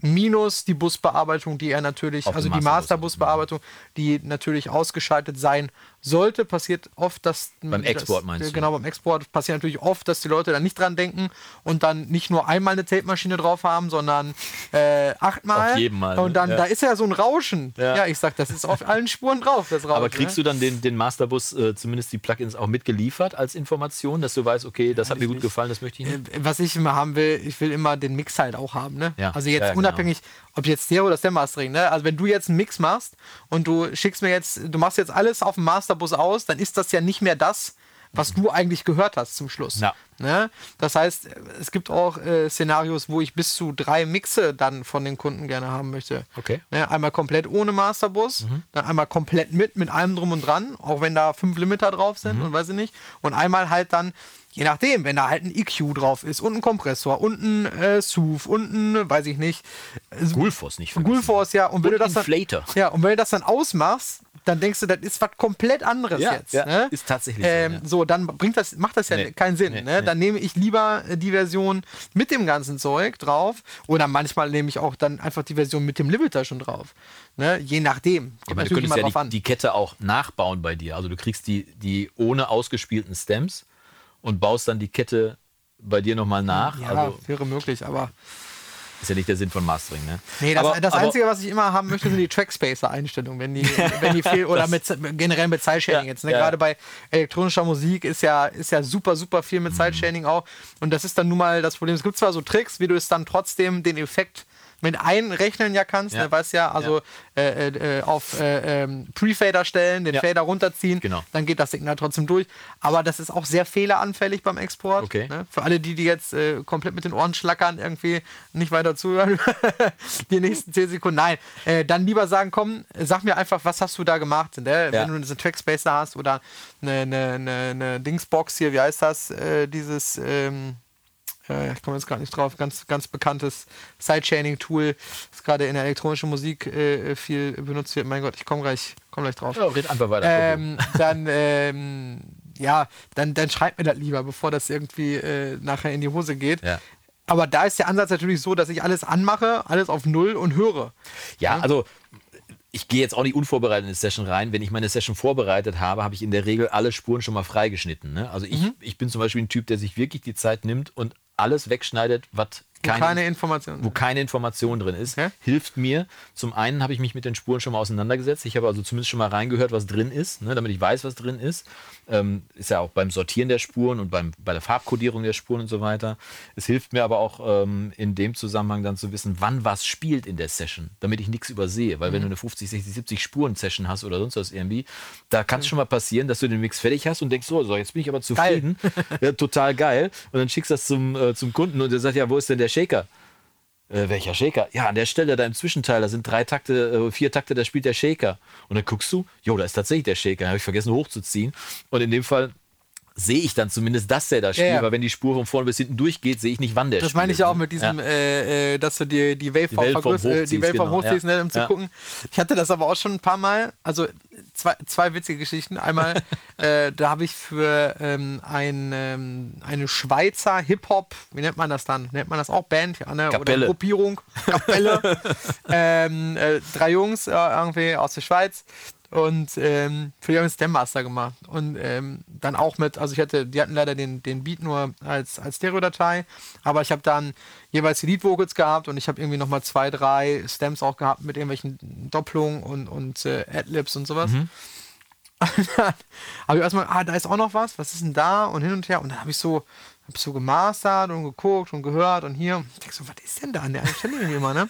minus die Busbearbeitung, die er natürlich, Auf also die Masterbus. Masterbusbearbeitung, die natürlich ausgeschaltet sein sollte, passiert oft, dass Beim Export dass, meinst du? Genau, beim Export passiert natürlich oft, dass die Leute da nicht dran denken und dann nicht nur einmal eine Tape-Maschine drauf haben, sondern äh, achtmal. Auf jedem Mal, ne? Und dann, Ja. da ist ja so ein Rauschen. Ja, Ja. ich sag, das ist auf allen Spuren drauf, das Rauschen. Aber kriegst du dann den, den Masterbus, äh, zumindest die Plugins, auch mitgeliefert als Information, dass du weißt, okay, das hat mir gut gefallen, das möchte ich nicht? Äh, Was ich immer haben will, ich will immer den Mix halt auch haben. Ne? Ja. Also jetzt Ja, ja, genau. unabhängig, ob jetzt Stereo oder Stem-Mastering. Ne? Also wenn du jetzt einen Mix machst und du schickst mir jetzt, du machst jetzt alles auf dem Masterbus aus, dann ist das ja nicht mehr das, was du eigentlich gehört hast zum Schluss. Ja. Ne? Das heißt, es gibt auch äh, Szenarios, wo ich bis zu drei Mixe dann von den Kunden gerne haben möchte. Okay. Ne? Einmal komplett ohne Masterbus, Mhm. dann einmal komplett mit, mit allem drum und dran, auch wenn da fünf Limiter drauf sind Mhm. und weiß ich nicht. Und einmal halt dann, je nachdem, wenn da halt ein EQ drauf ist und ein Kompressor und ein äh, SUV und ein, weiß ich nicht, äh, Gulfos nicht vergessen. Gulforce, ja. Und wenn Und du das dann, ja, und wenn du das dann ausmachst, dann denkst du, das ist was komplett anderes Ja, jetzt. ja, ne? ist tatsächlich so, ähm, ja. so. dann bringt das, macht das ja Nee, keinen Sinn. nee, ne? nee. Dann nehme ich lieber die Version mit dem ganzen Zeug drauf oder manchmal nehme ich auch dann einfach die Version mit dem Limiter schon drauf. Ne? Je nachdem. Kommt meine, du könntest ja die, die Kette auch nachbauen bei dir. Also du kriegst die, die ohne ausgespielten Stems und baust dann die Kette bei dir nochmal nach. ja, Also wäre möglich, aber ist ja nicht der Sinn von Mastering. Ne? nee, das, aber, das aber, Einzige, was ich immer haben möchte, sind die Trackspacer-Einstellungen, wenn die, wenn die fehl *laughs* oder mit, generell mit Sideshading Ja, jetzt. Ne? ja. Gerade bei elektronischer Musik ist ja, ist ja super, super viel mit Sideshading auch. Und das ist dann nun mal das Problem. Es gibt zwar so Tricks, wie du es dann trotzdem den Effekt mit einrechnen ja kannst, Ja. ne, weißt ja, also Äh, äh, auf äh, ähm, Pre-Fader stellen, den Ja. Fader runterziehen, Genau. dann geht das Signal trotzdem durch. Aber das ist auch sehr fehleranfällig beim Export. Okay. Ne? Für alle, die, die jetzt äh, komplett mit den Ohren schlackern, irgendwie nicht weiter zuhören, *laughs* die nächsten 10 Sekunden. Nein, äh, dann lieber sagen, komm, sag mir einfach, was hast du da gemacht? Ne? Wenn du einen Trackspacer hast oder eine, eine, eine, eine Dingsbox hier, wie heißt das? Äh, dieses, ähm, äh, ich komme jetzt gerade nicht drauf, ganz, ganz bekanntes Sidechaining-Tool, das gerade in der elektronischen Musik äh, viel benutzt wird. Mein Gott, ich komme gleich, komm gleich drauf. Ja, red einfach weiter. Ähm, dann, ähm, ja, dann, dann schreibt mir das lieber, bevor das irgendwie äh, nachher in die Hose geht. Ja. Aber da ist der Ansatz natürlich so, dass ich alles anmache, alles auf Null und höre. Ja, also ich gehe jetzt auch nicht unvorbereitet in eine Session rein. Wenn ich meine Session vorbereitet habe, habe ich in der Regel alle Spuren schon mal freigeschnitten. Ne? Also ich, Mhm. ich bin zum Beispiel ein Typ, der sich wirklich die Zeit nimmt und alles wegschneidet, was Wo keine, keine Informationen. wo keine Information drin ist. Okay. Hilft mir. Zum einen habe ich mich mit den Spuren schon mal auseinandergesetzt. Ich habe also zumindest schon mal reingehört, was drin ist, ne, damit ich weiß, was drin ist. Ähm, ist ja auch beim Sortieren der Spuren und beim, bei der Farbkodierung der Spuren und so weiter. Es hilft mir aber auch ähm, in dem Zusammenhang dann zu wissen, wann was spielt in der Session, damit ich nichts übersehe. Weil wenn du eine 50, 60, 70 Spuren-Session hast oder sonst was irgendwie, da kann es schon mal passieren, dass du den Mix fertig hast und denkst, so, so jetzt bin ich aber zufrieden. *laughs* ja, total geil. Und dann schickst du das zum, äh, zum Kunden und der sagt, ja, wo ist denn der Shaker? Äh, welcher Shaker? Ja, an der Stelle da im Zwischenteil, da sind drei Takte, äh, vier Takte, da spielt der Shaker. Und dann guckst du, jo, da ist tatsächlich der Shaker. Habe ich vergessen hochzuziehen. Und in dem Fall sehe ich dann zumindest, dass der da spielt, ja. weil wenn die Spur von vorne bis hinten durchgeht, sehe ich nicht, wann der Das spielt. meine ich ja auch ne? mit diesem, äh, äh, dass du dir die Waveform Waveform vergrößt- äh, die Waveform genau, hochziehst, ja. ne, um zu Ja. gucken. Ich hatte das aber auch schon ein paar Mal. Also zwei, zwei witzige Geschichten. Einmal, *laughs* äh, da habe ich für ähm, ein, ähm, eine Schweizer Hip-Hop, wie nennt man das dann? Nennt man das auch Band? Ja, ne? Oder Kapelle. Gruppierung, Kapelle. *laughs* ähm, äh, drei Jungs äh, irgendwie aus der Schweiz. Und ähm, für die haben wir Stem Master gemacht. Und ähm, dann auch mit, also ich hatte, die hatten leider den, den Beat nur als, als Stereo-Datei, aber ich habe dann jeweils die Lead-Vocals gehabt und ich habe irgendwie nochmal zwei, drei Stems auch gehabt mit irgendwelchen Doppelungen und, und äh, Adlibs und sowas. *laughs* Und dann habe ich erstmal, ah, da ist auch noch was, was ist denn da? Und hin und her. Und dann habe ich so, hab so gemastert und geguckt und gehört und hier. Ich denk so, was ist denn da an der Stelle irgendwie immer, ne?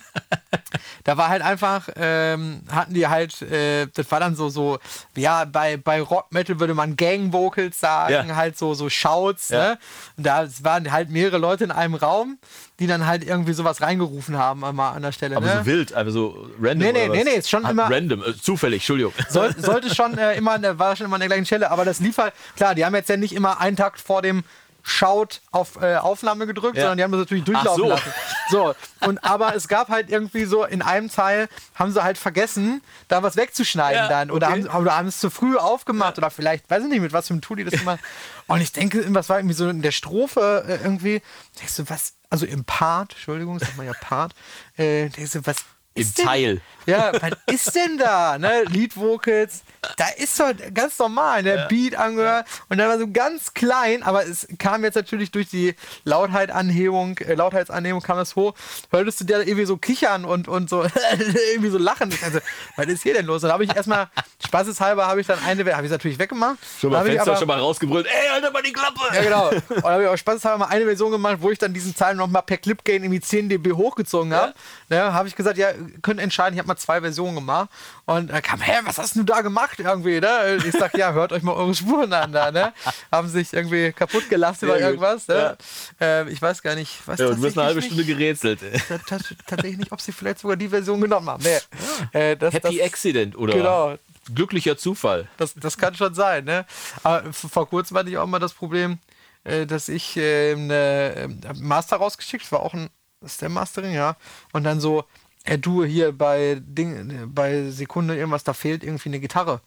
da war halt einfach, ähm, hatten die halt, äh, das war dann so, so, ja, bei, bei Rock Metal würde man Gang Vocals sagen, Ja. halt so, so Shouts, Ja. ne? Und da waren halt mehrere Leute in einem Raum, die dann halt irgendwie sowas reingerufen haben, einmal an der Stelle, Aber ne? so wild, also so random. Nee, nee, nee, nee, ist schon immer- Random, äh, zufällig, Entschuldigung. Soll, *laughs* sollte schon äh, immer, war schon immer an der gleichen Stelle, aber das lief halt, klar, die haben jetzt ja nicht immer einen Takt vor dem Schaut auf äh, Aufnahme gedrückt, Ja. sondern die haben das natürlich durchlaufen so. lassen. So, und aber es gab halt irgendwie so, in einem Teil haben sie halt vergessen, da was wegzuschneiden Ja, dann. Oder, okay. haben, oder haben es zu früh aufgemacht oder vielleicht, weiß ich nicht, mit was für einem Tool die das immer. Und ich denke, was war irgendwie so in der Strophe äh, irgendwie, denkst du, was, also im Part, Entschuldigung, sag mal ja Part, äh, denkst du, was Im denn- Teil. ja, was ist denn da? Ne? Lead Vocals, da ist doch ganz normal, der Beat angehört und dann war so ganz klein, aber es kam jetzt natürlich durch die Lautheitanhebung, äh, Lautheitsanhebung kam das hoch, hörtest du dir irgendwie so kichern und, und so *laughs* irgendwie so lachen. Ich dachte, was ist hier denn los? Und da habe ich erstmal, spaßeshalber, habe ich dann eine, habe ich natürlich weggemacht. Schon mal Fenster aber- schon mal rausgebrüllt. Ey, halt doch mal die Klappe! ja, genau. Und da habe ich auch spaßeshalber mal eine Version gemacht, wo ich dann diesen Teil nochmal per Clip Gain irgendwie 10 dB hochgezogen habe. Ja. habe ich gesagt, ja, könnt entscheiden, ich habe mal zwei Versionen gemacht. Und da kam, hä, was hast du da gemacht irgendwie, ne? Ich sag, ja, hört euch mal eure Spuren an da, ne? Haben sich irgendwie kaputt Sehr gut. irgendwas, ne? Ähm, ich weiß gar nicht, was Ja, du hast eine halbe Stunde gerätselt. *laughs* nicht- Tatsächlich nicht, ob sie vielleicht sogar die Version genommen haben. Nee. Äh, das, Happy das, Accident oder Genau. glücklicher Zufall. das, das kann schon sein, ne? Aber vor kurzem hatte ich auch mal das Problem, äh, dass ich äh, eine einen Master rausgeschickt, war auch ein Stem Mastering, ja. Und dann so, äh, du hier bei Ding, bei Sekunde irgendwas, da fehlt irgendwie eine Gitarre.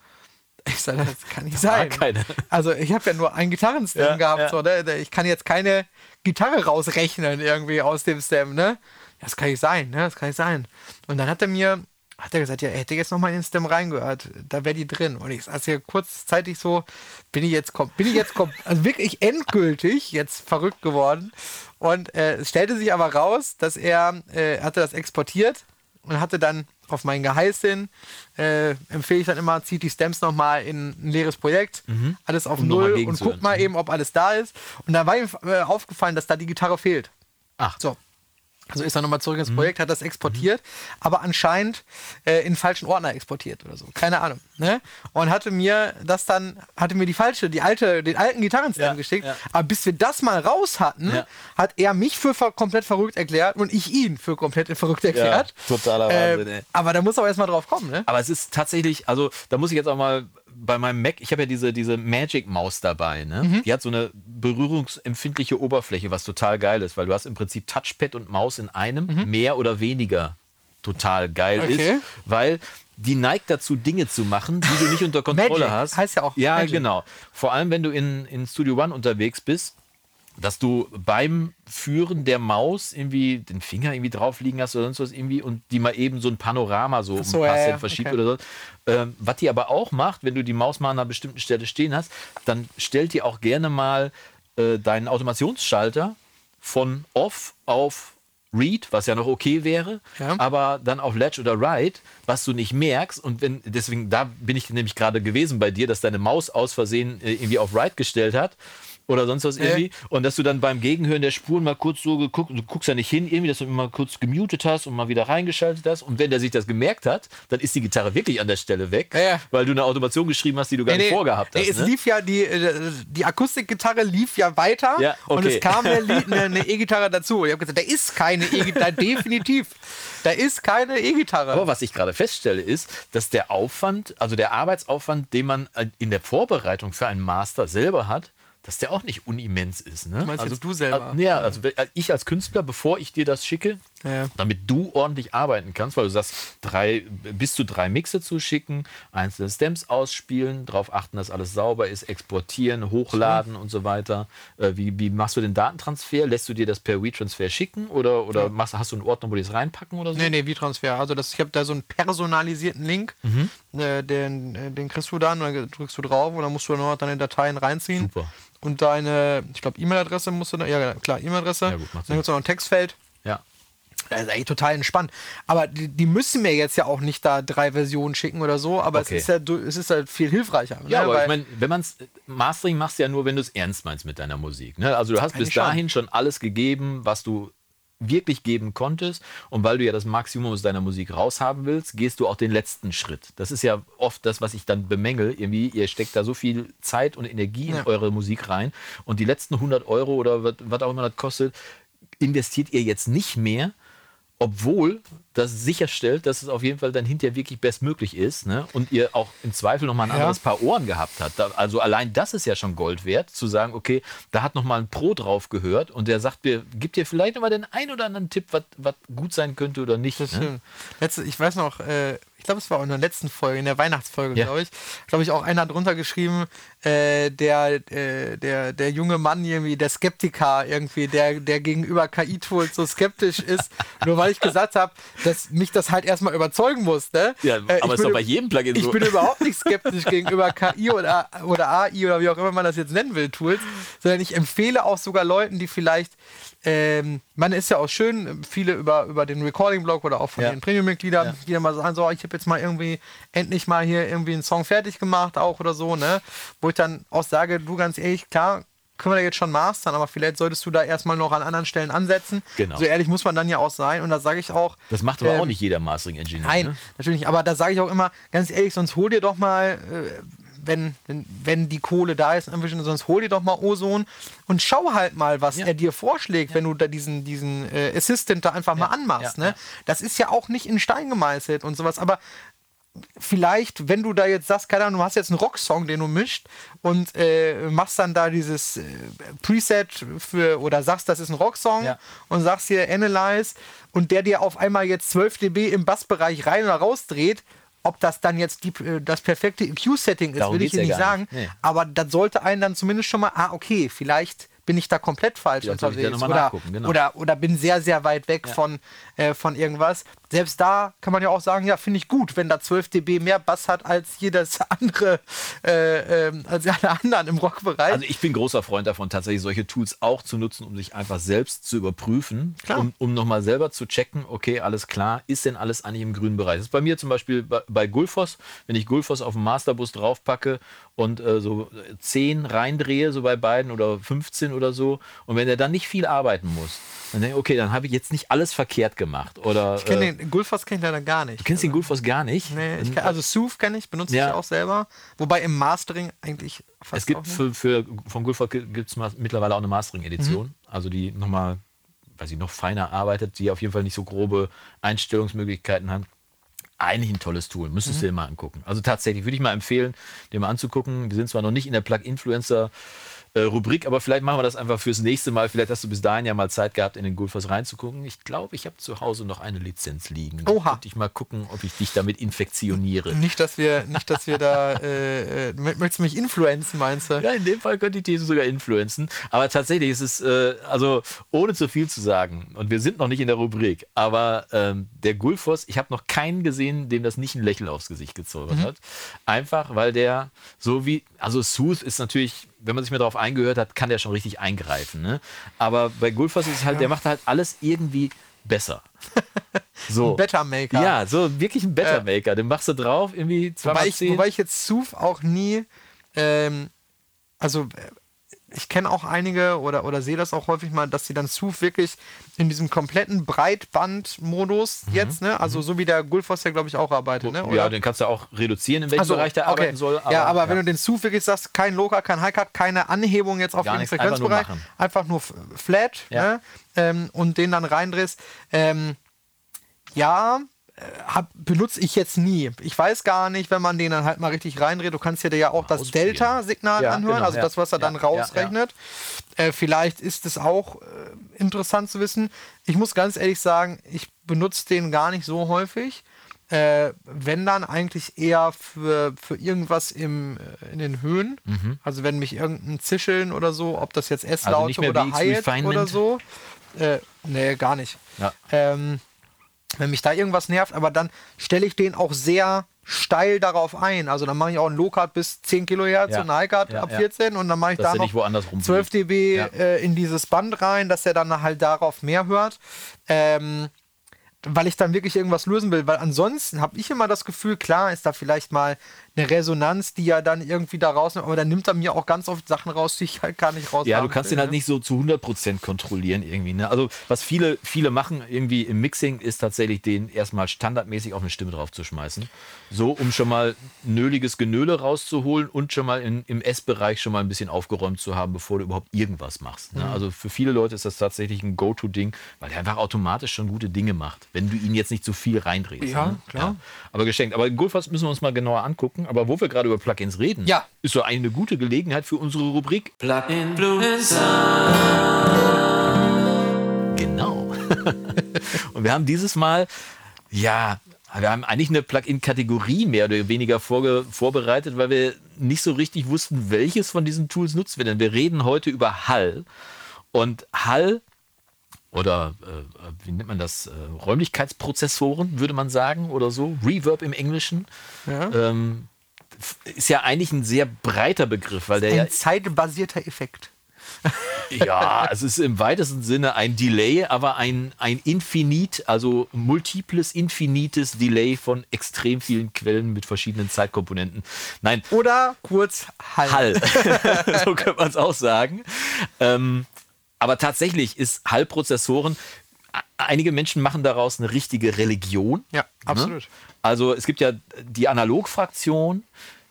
Ich sage, das kann nicht sein. keine. Also ich habe ja nur einen Gitarrenstem Ja, gehabt, ja. so, ne? Ich kann jetzt keine Gitarre rausrechnen irgendwie aus dem Stem, ne? Das kann nicht sein, ne? Das kann nicht sein. Und dann hat er mir, hat er gesagt, ja, er hätte jetzt noch mal in den Stem reingehört, da wäre die drin. Und ich saß hier kurzzeitig so, bin ich jetzt, bin ich jetzt, also wirklich endgültig jetzt verrückt geworden. Und äh, es stellte sich aber raus, dass er, äh, hatte das exportiert und hatte dann auf mein Geheiß hin, äh, empfehle ich dann immer, zieht die Stems nochmal in ein leeres Projekt, alles auf Um Null und guckt mal eben, ob alles da ist. Und da war ihm äh, aufgefallen, dass da die Gitarre fehlt. Ach, So. Also ist er nochmal zurück Mhm. ins Projekt, hat das exportiert, aber anscheinend äh, in falschen Ordner exportiert oder so. Keine Ahnung. Ne? Und hatte mir das dann, hatte mir die falsche, die alte, den alten Gitarrenstem Ja, geschickt. ja. Aber bis wir das mal raus hatten, Ja. hat er mich für ver komplett verrückt erklärt und ich ihn für komplett verrückt erklärt. totaler Äh, Wahnsinn, ey. aber da muss auch erstmal drauf kommen, ne? Aber es ist tatsächlich, also da muss ich jetzt auch mal bei meinem Mac, ich habe ja diese, diese Magic-Maus dabei, ne? Mhm. Die hat so eine berührungsempfindliche Oberfläche, was total geil ist, weil du hast im Prinzip Touchpad und Maus in einem, mehr oder weniger total geil Mhm. Okay. ist, weil die neigt dazu, Dinge zu machen, die du nicht unter Kontrolle Magic hast. heißt ja auch Ja, Magic. genau. Vor allem, wenn du in, in Studio One unterwegs bist, dass du beim Führen der Maus irgendwie den Finger irgendwie drauf liegen hast oder sonst was irgendwie und die mal eben so ein Panorama so, so, ein paar ja, Cent ja, verschiebt okay. oder so. Ähm, was die aber auch macht, wenn du die Maus mal an einer bestimmten Stelle stehen hast, dann stellt die auch gerne mal äh, deinen Automationsschalter von Off auf Read, was ja noch okay wäre, Ja. aber dann auf Ledge oder Write, was du nicht merkst. Und wenn, deswegen, da bin ich nämlich gerade gewesen bei dir, dass deine Maus aus Versehen äh, irgendwie auf Write gestellt hat. Oder sonst was irgendwie. Und dass du dann beim Gegenhören der Spuren mal kurz so geguckt, du guckst ja nicht hin, irgendwie, dass du immer kurz gemutet hast und mal wieder reingeschaltet hast. Und wenn der sich das gemerkt hat, dann ist die Gitarre wirklich an der Stelle weg, ja. weil du eine Automation geschrieben hast, die du gar nicht vorgehabt hast. nee, es ne? lief ja, die, äh, die Akustikgitarre lief ja weiter Ja, und okay. es kam *laughs* eine E-Gitarre dazu. Ich habe gesagt, da ist keine E-Gitarre, definitiv. Da ist keine E-Gitarre. Aber was ich gerade feststelle, ist, dass der Aufwand, also der Arbeitsaufwand, den man äh, in der Vorbereitung für einen Master selber hat, dass der auch nicht unimmens ist. Ne? meinst jetzt du selber? Äh, ja, also äh, ich als Künstler, bevor ich dir das schicke, Ja. damit du ordentlich arbeiten kannst, weil du sagst, drei, bis zu drei Mixe zu schicken, einzelne Stems ausspielen, darauf achten, dass alles sauber ist, exportieren, hochladen und so weiter. Äh, wie, wie machst du den Datentransfer? Lässt du dir das per WeTransfer schicken oder, oder machst, hast du einen Ordner, wo die es reinpacken oder so? Nee, nee, wie Transfer. Also das, ich habe da so einen personalisierten Link, Mhm. äh, den, äh, den kriegst du dann, dann drückst du drauf und dann musst du dann noch deine Dateien reinziehen. Super. Und deine, ich glaube, E-Mail-Adresse musst du da, ja klar, E-Mail-Adresse. Ja, gut, dann gibt es noch ein Textfeld. Das ist eigentlich total entspannt. Aber die, die müssen mir jetzt ja auch nicht da drei Versionen schicken oder so, aber Okay. es, ist ja, du- es ist halt viel hilfreicher. Ja, ne? aber Weil- ich meine, wenn man es Mastering machst du ja nur, wenn du es ernst meinst mit deiner Musik. Ne? Also du hast bis Eigentlich schon. dahin schon alles gegeben, was du wirklich geben konntest. Und weil du ja das Maximum aus deiner Musik raushaben willst, gehst du auch den letzten Schritt. Das ist ja oft das, was ich dann bemängel. Irgendwie, ihr steckt da so viel Zeit und Energie in Ja. eure Musik rein. Und die letzten 100 Euro oder was auch immer das kostet, investiert ihr jetzt nicht mehr, obwohl das sicherstellt, dass es auf jeden Fall dann hinterher wirklich bestmöglich ist ne? und ihr auch im Zweifel nochmal ein Ja. anderes Paar Ohren gehabt habt. Also allein das ist ja schon Gold wert, zu sagen, okay, da hat nochmal ein Pro drauf gehört und der sagt mir, gibt dir vielleicht nochmal den ein oder anderen Tipp, was gut sein könnte oder nicht. Ne? Letzte, ich weiß noch, äh, ich glaube, es war in der letzten Folge, in der Weihnachtsfolge, Ja. glaube ich, glaube ich, auch einer drunter geschrieben, äh, der, äh, der, der junge Mann irgendwie, der Skeptiker irgendwie, der, der gegenüber KI-Tools so skeptisch ist, *laughs* nur weil ich gesagt habe, dass mich das halt erstmal überzeugen muss. Ne? Ja, Äh, aber ich ist doch bei jedem Plugin Ich so. bin überhaupt nicht *laughs* skeptisch gegenüber KI oder, oder AI oder wie auch immer man das jetzt nennen will, Tools, sondern ich empfehle auch sogar Leuten, die vielleicht, ähm, man ist ja auch schön, viele über, über den Recording-Blog oder auch von Ja. den Premium-Mitgliedern, Ja. die dann mal sagen, so, ich habe jetzt mal irgendwie endlich mal hier irgendwie einen Song fertig gemacht, auch oder so, ne? Wo ich dann auch sage, du ganz ehrlich, klar, können wir da jetzt schon mastern, aber vielleicht solltest du da erstmal noch an anderen Stellen ansetzen. Genau. So ehrlich muss man dann ja auch sein. Und da sage ich auch. Das macht aber ähm, auch nicht jeder Mastering-Engineer. Nein, Ne? natürlich nicht. Aber da sage ich auch immer, ganz ehrlich, sonst hol dir doch mal, äh, wenn, wenn, wenn die Kohle da ist, sonst hol dir doch mal Ozone und schau halt mal, was Ja. er dir vorschlägt, wenn du da diesen, diesen äh, Assistant da einfach mal anmachst. ja, ne? ja. Das ist ja auch nicht in Stein gemeißelt und sowas, aber vielleicht, wenn du da jetzt sagst, keine Ahnung, du hast jetzt einen Rocksong, den du mischt und äh, machst dann da dieses äh, Preset für oder sagst, das ist ein Rocksong Ja. und sagst hier Analyze und der dir auf einmal jetzt 12 dB im Bassbereich rein oder raus dreht, ob das dann jetzt die, äh, das perfekte EQ-Setting ist, Darum will ich dir nicht sagen. nicht. Nee. Aber das sollte einen dann zumindest schon mal, ah, okay, vielleicht bin ich da komplett falsch da unterwegs. Oder, genau. oder, oder bin sehr, sehr weit weg von, äh, von irgendwas. Selbst da kann man ja auch sagen, ja, finde ich gut, wenn da 12 dB mehr Bass hat als jedes andere, äh, ähm, als alle anderen im Rockbereich. Also ich bin großer Freund davon, tatsächlich solche Tools auch zu nutzen, um sich einfach selbst zu überprüfen, Klar. um, um nochmal selber zu checken, okay, alles klar, ist denn alles eigentlich im grünen Bereich? Das ist bei mir zum Beispiel bei, bei Gulfos, wenn ich Gulfos auf dem Masterbus draufpacke und äh, so 10 reindrehe, so bei beiden oder 15 oder so, und wenn er dann nicht viel arbeiten muss, dann denke ich, okay, dann habe ich jetzt nicht alles verkehrt gemacht. Oder ich kenne äh, den Gulfos kenne ich leider gar nicht. du kennst den Gulfos gar nicht? Nee, ich kenn, also Sooth kenne ich, benutze Ja. ich auch selber. Wobei im Mastering eigentlich fast Es gibt für, für von Gulford gibt es mittlerweile auch eine Mastering-Edition, Mhm. also die nochmal, weiß ich, noch feiner arbeitet, die auf jeden Fall nicht so grobe Einstellungsmöglichkeiten hat. Eigentlich ein tolles Tool, müsstest Mhm. du dir mal angucken. Also tatsächlich würde ich mal empfehlen, dir mal anzugucken. Die sind zwar noch nicht in der Plug-Influencer äh, Rubrik, aber vielleicht machen wir das einfach fürs nächste Mal. Vielleicht hast du bis dahin ja mal Zeit gehabt, in den Gulfers reinzugucken. Ich glaube, ich habe zu Hause noch eine Lizenz liegen. Oha. Könnte ich mal gucken, ob ich dich damit infektioniere. Nicht, dass wir, nicht, dass wir da, *laughs* äh, äh, möchtest du mich influenzen, meinst du? Ja, in dem Fall könnte ich die sogar influenzen. Aber tatsächlich ist es, äh, also ohne zu viel zu sagen, und wir sind noch nicht in der Rubrik, aber ähm, der Gulfos, ich habe noch keinen gesehen, dem das nicht ein Lächeln aufs Gesicht gezaubert hat. Einfach, weil der so wie, also Sooth ist natürlich, wenn man sich mal darauf eingehört hat, kann der schon richtig eingreifen. Ne? Aber bei Gulfos ist es halt, der macht halt alles irgendwie besser. *laughs* So. Better Maker. Ja, so wirklich ein Better Maker. Den machst du drauf, irgendwie Wobei 2 ich, zehn. wobei ich jetzt Sooth auch nie, ähm, also äh, ich kenne auch einige oder, oder sehe das auch häufig mal, dass sie dann Sooth wirklich in diesem kompletten Breitband-Modus jetzt, ne, also so wie der Gulfos ja, glaube ich, auch arbeitet, ne? ja, Oder? den kannst du auch reduzieren, in welchem Also, Bereich der okay. arbeiten soll. ja, aber wenn du den Sooth wirklich sagst, kein Loka, kein Hi-Cut, keine Anhebung jetzt auf Gar den nichts, einfach nur Frequenzbereich, einfach nur flat Ja. ne? ähm, und den dann reindrehst, ähm, ja, hab, benutze ich jetzt nie. Ich weiß gar nicht, wenn man den dann halt mal richtig reindreht, du kannst dir ja auch das. Delta-Signal Ja, anhören, genau, also ja. das, was er dann Ja, ja. rausrechnet. Äh, vielleicht ist es auch äh, interessant zu wissen. Ich muss ganz ehrlich sagen, ich benutze den gar nicht so häufig. Äh, wenn dann eigentlich eher für, für irgendwas im, äh, in den Höhen. Also wenn mich irgendein Zischeln oder so, ob das jetzt S-Laute Mhm. Also oder Hi-Hat oder so. Äh, nee, gar nicht. Ja. Ähm, wenn mich da irgendwas nervt, aber dann stelle ich den auch sehr steil darauf ein. Also dann mache ich auch einen Low-Cut bis 10 Kilohertz Ja. und einen High-Cut Ja, ab ja. 14 und dann mache ich Dass da noch nicht woanders rumfliegt. 12 dB Ja. äh, in dieses Band rein, dass er dann halt darauf mehr hört. Ähm, weil ich dann wirklich irgendwas lösen will. Weil ansonsten habe ich immer das Gefühl, klar ist da vielleicht mal eine Resonanz, die er dann irgendwie da rausnimmt, aber dann nimmt er mir auch ganz oft Sachen raus, die ich halt gar nicht raus Ja, du kannst will, den halt ne? nicht so zu 100% kontrollieren irgendwie. Ne? Also was viele, viele machen irgendwie im Mixing, ist tatsächlich den erstmal standardmäßig auf eine Stimme drauf zu schmeißen. So, um schon mal nöliges Genöle rauszuholen und schon mal in, im S-Bereich schon mal ein bisschen aufgeräumt zu haben, bevor du überhaupt irgendwas machst. Mhm. Ne? Also für viele Leute ist das tatsächlich ein Go-To-Ding, weil der einfach automatisch schon gute Dinge macht, wenn du ihn jetzt nicht zu viel reindrehst. Ja, ne? klar. Aber geschenkt. Aber Goldfast müssen wir uns mal genauer angucken. Aber wo wir gerade über Plugins reden, Ja. ist so eine gute Gelegenheit für unsere Rubrik Plug-in Blue Genau. *laughs* und wir haben dieses Mal, ja, wir haben eigentlich eine Plugin-Kategorie mehr oder weniger vorge vorbereitet, weil wir nicht so richtig wussten, welches von diesen Tools nutzen wir denn. Wir reden heute über Hall. Und Hall oder äh, wie nennt man das? Äh, Räumlichkeitsprozessoren, würde man sagen, oder so. Reverb im Englischen. Ja. Ähm, ist ja eigentlich ein sehr breiter Begriff, weil der ja Ein zeitbasierter Effekt. ja, es ist im weitesten Sinne ein Delay, aber ein, ein Infinit, also multiples, infinites Delay von extrem vielen Quellen mit verschiedenen Zeitkomponenten. Nein, Oder kurz Hall. Hall. *laughs* so könnte man es auch sagen. Ähm, aber tatsächlich ist Hallprozessoren, einige Menschen machen daraus eine richtige Religion. Ja, absolut. Ne? Also es gibt ja die Analogfraktion,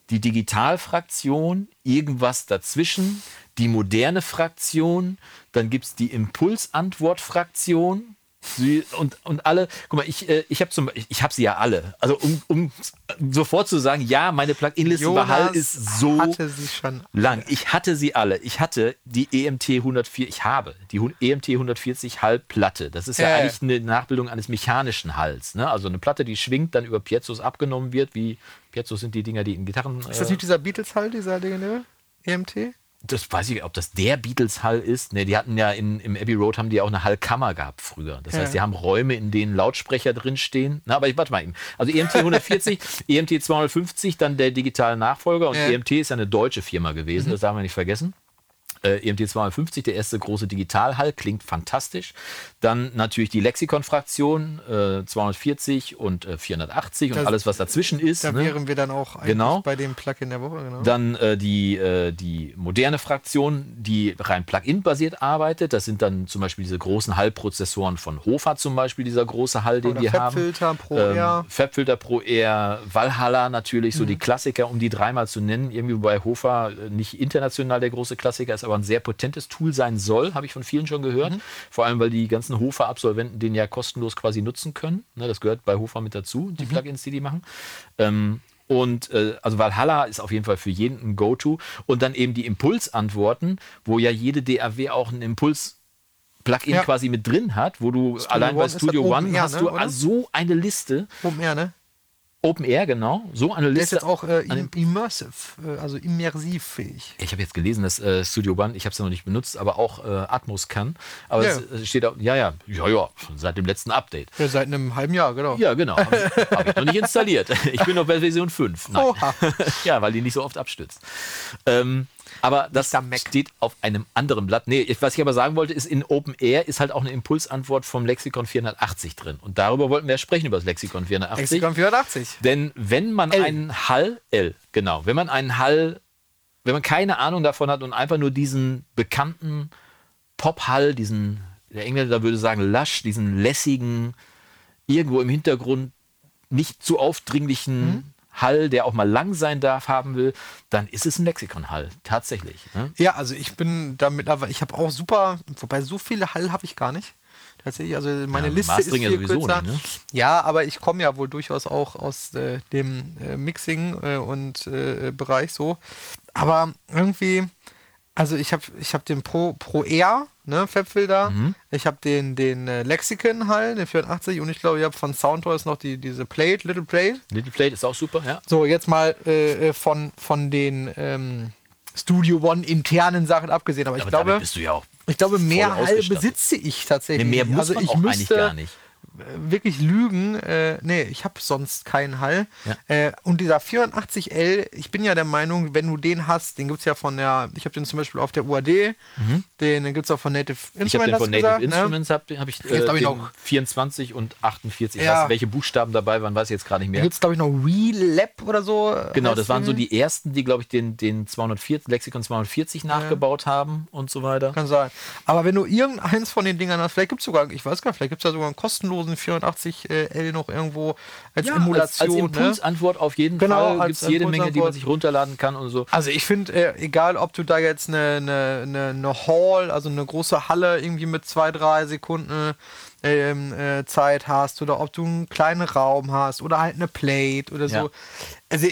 die Digitalfraktion, irgendwas dazwischen, die moderne Fraktion, dann gibt es die Impulsantwortfraktion. Sie, und, und alle, guck mal, ich, äh, ich habe ich habe sie ja alle. Also um, um sofort zu sagen, ja, meine Plugin-Liste über Hall ist so lang. Ich hatte sie alle. Ich hatte die EMT 104, ich habe die EMT 140 Hallplatte. Das ist ja, Ja, ja. eigentlich eine Nachbildung eines mechanischen Halls. Ne? Also eine Platte, die schwingt, dann über Piezos abgenommen wird, wie Piezos sind die Dinger, die in Gitarren. Ist das äh, nicht dieser Beatles-Hall, dieser legendäre EMT? Das weiß ich, ob das der Beatles-Hall ist. Ne, die hatten ja in, im Abbey Road haben die auch eine Hallkammer gehabt früher. Das Ja. heißt, die haben Räume, in denen Lautsprecher drinstehen. Na, aber ich warte mal eben. Also EMT 140, EMT 250, dann der digitale Nachfolger und Ja. Mhm. EMT ist ja eine deutsche Firma gewesen, das darf man nicht vergessen. Äh, EMT 250, der erste große Digitalhall, klingt fantastisch. Dann natürlich die Lexikon-Fraktion, äh, 240 und äh, 480 und Das- alles, was dazwischen ist. Da ne? wären wir dann auch eigentlich Genau. bei dem Plugin der Woche. Genau. Dann äh, die, äh, die moderne Fraktion, die rein Plugin-basiert arbeitet. Das sind dann zum Beispiel diese großen Hallprozessoren von Hofer zum Beispiel, dieser große Hall, den Oder wir haben. Fabfilter Pro Ähm, R. Fabfilter Pro R, Valhalla natürlich, so Mhm. die Klassiker, um die dreimal zu nennen. Irgendwie bei Hofer äh, nicht international der große Klassiker ist, aber ein sehr potentes Tool sein soll, habe ich von vielen schon gehört. Mhm. Vor allem, weil die ganzen Hofer-Absolventen den ja kostenlos quasi nutzen können. Ne, das gehört bei Hofer mit dazu, Mhm. die Plugins, die die machen. Ähm, und äh, also Valhalla ist auf jeden Fall für jeden ein Go-To. Und dann eben die Impulsantworten, wo ja jede DAW auch einen Impuls Plugin Ja. quasi mit drin hat, wo du allein One bei Studio Open One hast ne, du oder? so eine Liste. Open Air, ne? Open Air, genau. So eine Der ist Liste. jetzt auch äh, immersive, äh, also immersiv fähig. ich habe jetzt gelesen, dass äh, Studio One, ich habe es ja noch nicht benutzt, aber auch äh, Atmos kann. Aber Ja. es äh, steht auch, ja, ja, ja, ja, seit dem letzten Update. Ja, seit einem halben Jahr, genau. Ja, genau. Habe ich, hab ich noch nicht installiert. *laughs* Ich bin noch bei Version 5. Nein. Oha. *laughs* ja, weil die nicht so oft abstürzt. Ähm, aber das steht auf einem anderen Blatt. Nee, was ich aber sagen wollte, ist, in Open Air ist halt auch eine Impulsantwort vom Lexikon 480 drin. Und darüber wollten wir ja sprechen, über das Lexikon 480. Lexikon 480. Denn wenn man L. einen Hall, L, genau, wenn man einen Hall, wenn man keine Ahnung davon hat und einfach nur diesen bekannten Pop-Hall, diesen, der Engländer würde sagen, lush, diesen lässigen, irgendwo im Hintergrund nicht zu aufdringlichen Hall, der auch mal lang sein darf, haben will, dann ist es ein Lexikon-Hall, tatsächlich. Ne? Ja, also ich bin da mittlerweile, ich habe auch super, wobei so viele Hall habe ich gar nicht. Tatsächlich, also meine Ja, Liste ist Mastering ja viel sowieso kürzer. nicht, ne? Ja, aber ich komme ja wohl durchaus auch aus äh, dem äh, Mixing äh, und äh, Bereich so. Aber irgendwie, also ich habe ich hab den Pro, Pro R, ne, Fabfilter. Mhm. Ich habe den, den äh, Lexicon halt, den 84 und ich glaube, ich habe von Soundtoys noch die, diese Plate, Little Plate. Little Plate ist auch super, ja. So, jetzt mal äh, äh, von, von den ähm, Studio One internen Sachen abgesehen, aber ich Aber glaube, damit bist du ja auch. ich glaube, mehr besitze ich tatsächlich. Nee, mehr muss also man ich auch müsste eigentlich gar nicht. Wirklich lügen. Äh, nee, ich habe sonst keinen Hall. Ja. Äh, und dieser 84L, ich bin ja der Meinung, wenn du den hast, den gibt es ja von der, ich habe den zum Beispiel auf der UAD, den, den gibt es auch von Native Mhm. Ich habe den von Native gesagt, ne? Instruments, hab, hab ich Jetzt äh, hab ich noch- 24 und 48. Ich Ja. weiß welche Buchstaben dabei waren, weiß ich jetzt gerade nicht Da mehr. gibt es, glaube ich, noch Relab oder so. Genau, das waren so die. ersten, die, glaube ich, den, den 240, Lexikon 240 nachgebaut haben und so weiter. Kann sein. Aber wenn du irgendeins von den Dingern hast, vielleicht gibt es sogar, ich weiß gar nicht, vielleicht gibt es ja sogar einen kostenlosen 84L noch irgendwo als als, Emulation. als ne? Impulsantwort auf jeden Genau, Fall als gibt es jede Menge, die man sich runterladen kann und so. Also ich finde, äh, egal ob du da jetzt eine, eine, eine, eine Hall, also eine große Halle irgendwie mit zwei, drei Sekunden ähm, äh, Zeit hast oder ob du einen kleinen Raum hast oder halt eine Plate oder so. Ja. Also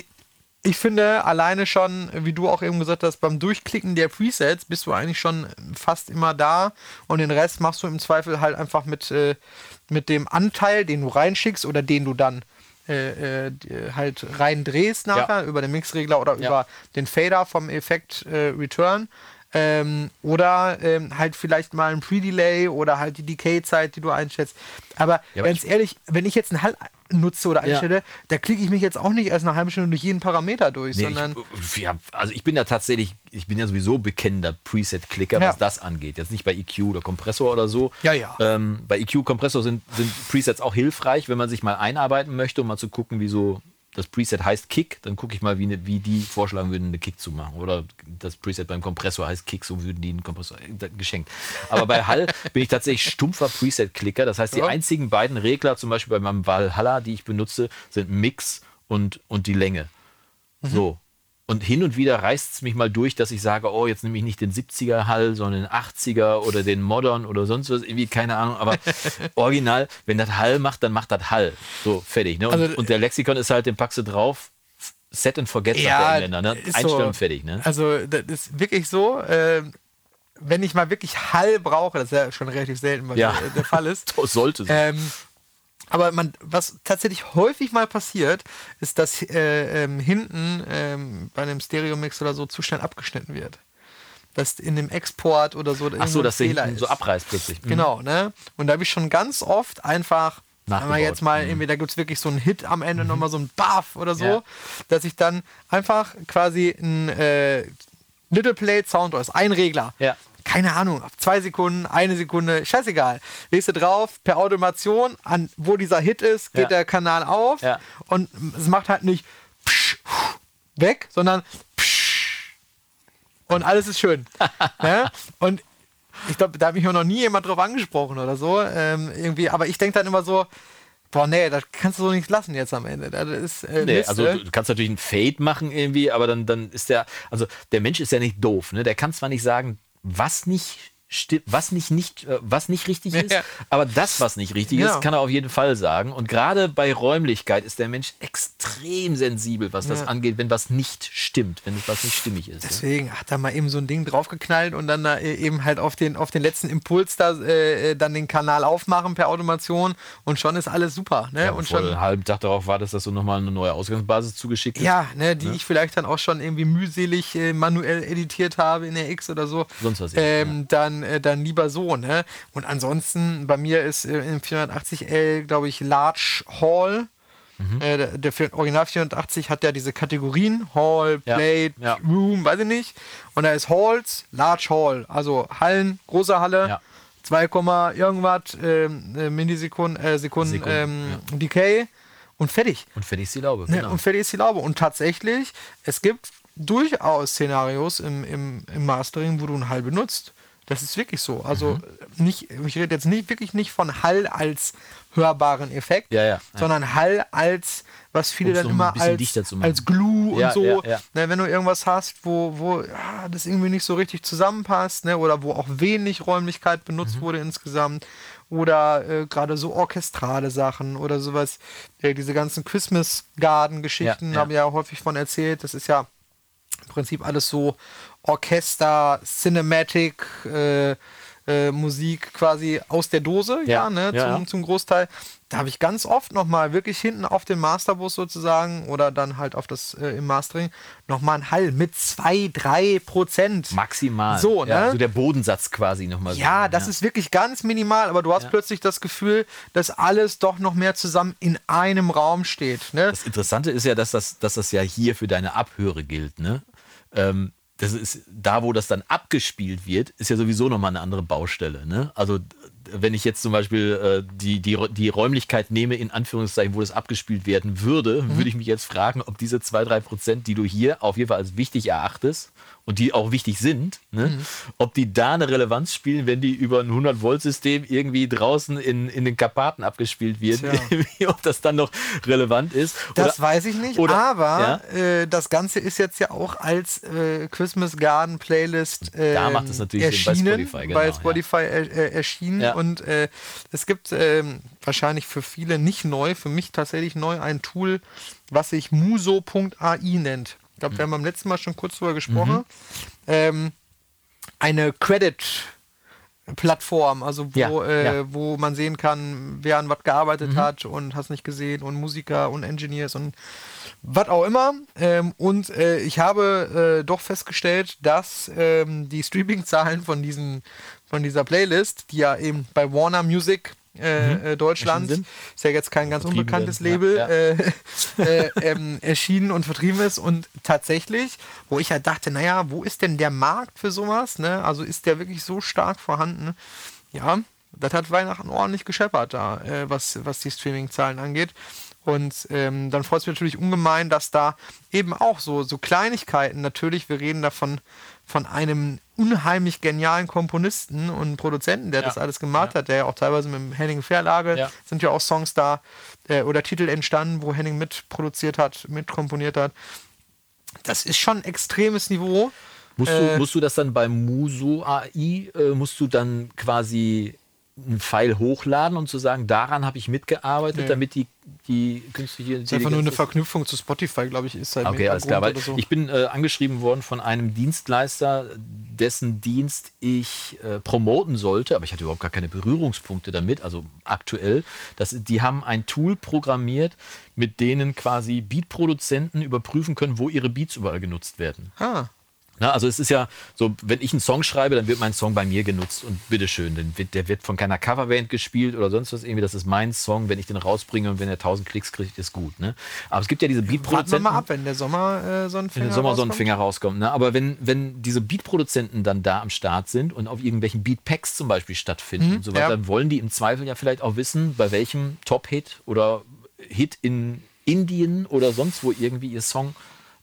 ich finde alleine schon, wie du auch eben gesagt hast, beim Durchklicken der Presets bist du eigentlich schon fast immer da und den Rest machst du im Zweifel halt einfach mit, äh, mit dem Anteil, den du reinschickst oder den du dann äh, äh, halt reindrehst nachher über den Mixregler oder Ja. über den Fader vom Effekt äh, Return. Ähm, oder ähm, halt vielleicht mal ein Pre-Delay oder halt die Decay-Zeit, die du einschätzt. Aber Ja, aber ganz ehrlich, wenn ich jetzt Hall nutze oder Ja. einstelle, da klicke ich mich jetzt auch nicht erst eine halbe Stunde durch jeden Parameter durch, Nee, sondern ich, ja, also ich bin ja tatsächlich, ich bin ja sowieso bekennender Preset-Klicker, Ja. was das angeht. Jetzt nicht bei EQ oder Kompressor oder so. Ja, ja. Ähm, bei EQ, Kompressor sind, sind Presets auch hilfreich, wenn man sich mal einarbeiten möchte, um mal zu gucken, wie so das Preset heißt Kick, dann gucke ich mal, wie, ne, wie die vorschlagen würden, eine Kick zu machen. Oder das Preset beim Kompressor heißt Kick, so würden die einen Kompressor äh, geschenkt. Aber bei Hall *laughs* bin ich tatsächlich stumpfer Preset-Klicker. Das heißt, die Ja. einzigen beiden Regler, zum Beispiel bei meinem Valhalla, die ich benutze, sind Mix und, und die Länge. So. Und hin und wieder reißt es mich mal durch, dass ich sage, oh, jetzt nehme ich nicht den 70er Hall, sondern den 80er oder den Modern oder sonst was, irgendwie, keine Ahnung. Aber *laughs* original, wenn das Hall macht, dann macht das Hall. So, fertig. Ne? Und, Also, und der Lexikon ist halt, den packst du drauf, set and forget, sagt der Engländer. Ne? ist Einstellen, so. fertig. Ne? Also, das ist wirklich so. ähm, wenn ich mal wirklich Hall brauche, das ist ja schon relativ selten, was Ja. der, Fall ist. *laughs* Sollte. Ähm, aber man, was tatsächlich häufig mal passiert, ist, dass äh, ähm, hinten ähm, bei einem Stereo-Mix oder so zu schnell abgeschnitten wird. Dass in dem Export oder so. Ach so, dass der Fehler hinten ist. so abreißt plötzlich. Mhm. Genau, ne? Und da habe ich schon ganz oft einfach, wenn wir Nachgebaut. jetzt mal, Mhm. irgendwie, da gibt es wirklich so einen Hit am Ende, nochmal so ein Buff oder so, Ja. dass ich dann einfach quasi ein äh, Little Plate Sound ist, ein Regler. Ja. Keine Ahnung, auf zwei Sekunden, eine Sekunde, scheißegal. Legst du drauf, per Automation, an wo dieser Hit ist, geht Ja. der Kanal auf Ja. und es macht halt nicht psch, weg, sondern psch, und alles ist schön. ja? *laughs* Und ich glaube, da hat mich noch nie jemand drauf angesprochen oder so. Ähm, irgendwie, aber ich denke dann immer so, boah, nee, das kannst du so nicht lassen jetzt am Ende. Das ist äh, Nee, also ne? du kannst natürlich einen Fade machen irgendwie, aber dann, dann ist der, also der Mensch ist ja nicht doof, ne? Der kann zwar nicht sagen, was nicht was nicht, nicht, äh, was nicht richtig ist, Ja. aber das, was nicht richtig Genau. ist, kann er auf jeden Fall sagen. Und gerade bei Räumlichkeit ist der Mensch extrem sensibel, was das Ja. angeht, wenn was nicht stimmt, wenn was nicht stimmig ist. ne? Deswegen hat er mal eben so ein Ding draufgeknallt und dann da äh, eben halt auf den, auf den letzten Impuls da äh, äh, dann den Kanal aufmachen per Automation und schon ist alles super. Ne? Ja, und schon, einen halben Tag darauf wartest, dass du nochmal eine neue Ausgangsbasis zugeschickt ist. ja, ne, die ich vielleicht dann auch schon irgendwie mühselig äh, manuell editiert habe in der X oder so. Sonst was ähm, dann, äh, dann lieber so, ne? Und ansonsten, bei mir ist äh, im 480L, glaube ich, Large Hall. Mhm. Äh, der, der Original 480 hat ja diese Kategorien, Hall, Ja, Plate, ja. Room, weiß ich nicht. Und da ist Halls, Large Hall, also Hallen, große Halle, Ja. 2, Komma irgendwas, ähm, äh, Millisekunden, äh, Sekunden, Sekunden, ähm, Decay und fertig. Und fertig ist die Laube. Ne, genau. Und fertig ist die Laube. Und tatsächlich, es gibt durchaus Szenarios im, im, im Mastering, wo du einen Hall benutzt. Das ist wirklich so. Also nicht, ich rede jetzt nicht wirklich nicht von Hall als hörbaren Effekt, Ja, ja, ja. sondern Hall als, was viele Um's dann immer als, als Glue und so. Ne, wenn du irgendwas hast, wo, wo das irgendwie nicht so richtig zusammenpasst, ne, oder wo auch wenig Räumlichkeit Mhm. benutzt wurde insgesamt, oder äh, gerade so orchestrale Sachen oder sowas, äh, diese ganzen Christmas Garden Geschichten Ja, ja. habe ich ja häufig von erzählt. Das ist ja im Prinzip alles so Orchester, Cinematic, äh, äh, Musik quasi aus der Dose, ja, Ja, ne, ja, zum, ja. zum Großteil. Da habe ich ganz oft nochmal wirklich hinten auf dem Masterbus sozusagen oder dann halt auf das äh, im Mastering nochmal ein Hall mit 2, 3 Prozent. Maximal. So, Ja, ne? so der Bodensatz quasi nochmal. Ja, so, das ist wirklich ganz minimal, aber du hast Ja. plötzlich das Gefühl, dass alles doch noch mehr zusammen in einem Raum steht. Ne? Das Interessante ist ja, dass das, dass das ja hier für deine Abhöre gilt. Ne? Ähm, das ist da, wo das dann abgespielt wird, ist ja sowieso nochmal eine andere Baustelle. Ne? Also wenn ich jetzt zum Beispiel äh, die, die, die Räumlichkeit nehme, in Anführungszeichen, wo das abgespielt werden würde, Mhm. würde ich mich jetzt fragen, ob diese 2-3 Prozent, die du hier auf jeden Fall als wichtig erachtest und die auch wichtig sind, ne? Mhm. ob die da eine Relevanz spielen, wenn die über ein 100-Volt-System irgendwie draußen in, in den Karpaten abgespielt werden, *laughs* ob das dann noch relevant ist. Das Oder- weiß ich nicht, oder- aber äh, das Ganze ist jetzt ja auch als äh, Christmas Garden Playlist ähm, Da macht es natürlich Sinn, bei erschienen, Spotify, genau, bei ja. Spotify er, äh, erschienen Ja. und äh, es gibt ähm, wahrscheinlich für viele nicht neu, für mich tatsächlich neu ein Tool, was sich muso.ai nennt. Ich glaube, wir haben beim letzten Mal schon kurz drüber gesprochen. Mhm. Ähm, eine Credit Plattform, also wo, Ja, äh, ja. Mhm. wo man sehen kann, wer an was gearbeitet hat und hast nicht gesehen und Musiker und Engineers und was auch immer. Ähm, und äh, ich habe äh, doch festgestellt, dass ähm, die Streaming-Zahlen von diesen von dieser Playlist, die ja eben bei Warner Music äh, äh, Deutschland, Erschienen ist ja jetzt kein ganz unbekanntes Label, ja, Äh, *laughs* äh, ähm, erschienen und vertrieben ist. Und tatsächlich, wo ich halt dachte, naja, wo ist denn der Markt für sowas? Ne? Also ist der wirklich so stark vorhanden? Ja, das hat Weihnachten ordentlich gescheppert da, äh, was, was die Streaming-Zahlen angeht. Und ähm, dann freut es mich natürlich ungemein, dass da eben auch so, so Kleinigkeiten, natürlich, wir reden davon von einem unheimlich genialen Komponisten und Produzenten, der Ja. das alles gemacht hat, der ja auch teilweise mit dem Henning Verlage Ja. sind ja auch Songs da äh, oder Titel entstanden, wo Henning mitproduziert hat, mitkomponiert hat. Das ist schon extremes Niveau. Musst, Äh, du, musst du das dann beim Muso AI, äh, musst du dann quasi einen Pfeil hochladen und zu sagen, daran habe ich mitgearbeitet, Nee. damit die, die künstliche Das ist einfach nur eine Intelligenz- Verknüpfung zu Spotify, glaube ich, ist halt Okay, alles klar. Weil so. ich bin äh, angeschrieben worden von einem Dienstleister, dessen Dienst ich äh, promoten sollte, aber ich hatte überhaupt gar keine Berührungspunkte damit, also aktuell. Das, die haben ein Tool programmiert, mit denen quasi Beatproduzenten überprüfen können, wo ihre Beats überall genutzt werden. ah, Na, also es ist ja so, wenn ich einen Song schreibe, dann wird mein Song bei mir genutzt und bitteschön, wird, der wird von keiner Coverband gespielt oder sonst was irgendwie. Das ist mein Song, wenn ich den rausbringe und wenn er 1000 Klicks kriegt, ist gut. Ne? Aber es gibt ja diese warten wir Beatproduzenten mal ab, wenn der Sommer äh, so ein wenn der Sommer rauskommt. Finger rauskommt. Ne? Aber wenn, wenn diese Beatproduzenten dann da am Start sind und auf irgendwelchen Beatpacks zum Beispiel stattfinden und so weiter, Mhm, ja. dann wollen die im Zweifel ja vielleicht auch wissen, bei welchem Top-Hit oder Hit in Indien oder sonst wo irgendwie ihr Song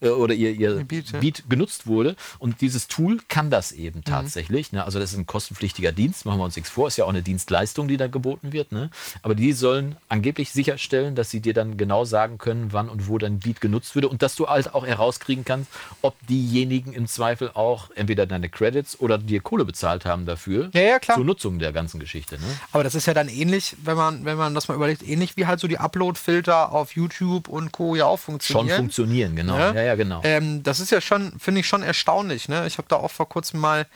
äh, oder ihr, ihr Beat, Beat, ja. genutzt wurde. Und dieses Tool kann das eben Mhm. tatsächlich. Ne? Also das ist ein kostenpflichtiger Dienst, machen wir uns nichts vor, ist ja auch eine Dienstleistung, die da geboten wird. Ne? Aber die sollen angeblich sicherstellen, dass sie dir dann genau sagen können, wann und wo dein Beat genutzt würde und dass du halt auch herauskriegen kannst, ob diejenigen im Zweifel auch entweder deine Credits oder dir Kohle bezahlt haben dafür Ja, ja, klar. zur Nutzung der ganzen Geschichte. Ne? Aber das ist ja dann ähnlich, wenn man, wenn man das mal überlegt, ähnlich wie halt so die Upload-Filter auf YouTube und Co. ja auch Schon funktionieren. funktionieren, genau. Ne? Ja, ja, genau. Ähm, das ist ja schon, finde ich schon erstaunlich. Ne? Ich habe da auch vor kurzem mal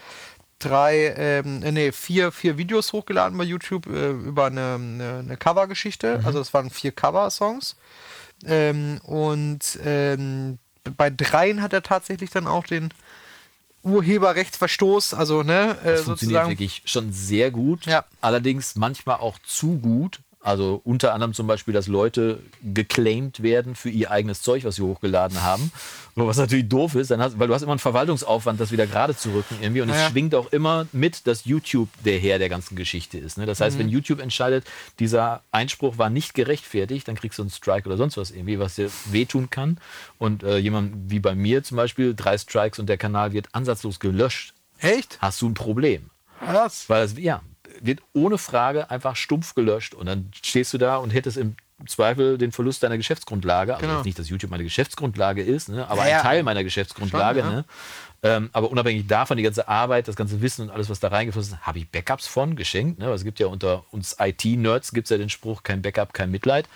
drei, ähm, äh, nee, vier, vier Videos hochgeladen bei YouTube äh, über eine, eine, eine Covergeschichte. Also das waren vier Cover-Songs. Ähm, und ähm, bei dreien hat er tatsächlich dann auch den Urheberrechtsverstoß, also ne, äh, Das funktioniert sozusagen. wirklich schon sehr gut. Ja. Allerdings manchmal auch zu gut. Also unter anderem zum Beispiel, dass Leute geclaimed werden für ihr eigenes Zeug, was sie hochgeladen haben. Was natürlich doof ist, dann hast, weil du hast immer einen Verwaltungsaufwand, das wieder gerade zu rücken irgendwie. Und es Ja. schwingt auch immer mit, dass YouTube der Herr der ganzen Geschichte ist. Ne? Das heißt, Mhm. wenn YouTube entscheidet, dieser Einspruch war nicht gerechtfertigt, dann kriegst du einen Strike oder sonst was irgendwie, was dir wehtun kann. Und äh, jemand wie bei mir zum Beispiel, drei Strikes und der Kanal wird ansatzlos gelöscht Echt? hast du ein Problem. Was? Weil es, ja, wird ohne Frage einfach stumpf gelöscht und dann stehst du da und hättest im Zweifel den Verlust deiner Geschäftsgrundlage. Also Genau. jetzt nicht, dass YouTube meine Geschäftsgrundlage ist, ne? aber Ja, ein Teil meiner Geschäftsgrundlage. Schon, ja. ne? ähm, aber unabhängig davon, die ganze Arbeit, das ganze Wissen und alles, was da reingeflossen ist, habe ich Backups von geschenkt. Ne? Es gibt ja unter uns IT-Nerds gibt es ja den Spruch, kein Backup, kein Mitleid.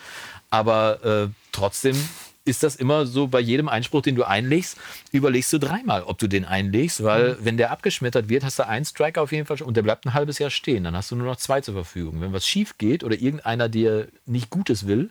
Aber äh, trotzdem ist das immer so, bei jedem Einspruch, den du einlegst, überlegst du dreimal, ob du den einlegst, weil wenn der abgeschmettert wird, hast du einen Strike auf jeden Fall schon und der bleibt ein halbes Jahr stehen. Dann hast du nur noch zwei zur Verfügung. Wenn was schief geht oder irgendeiner dir nicht Gutes will,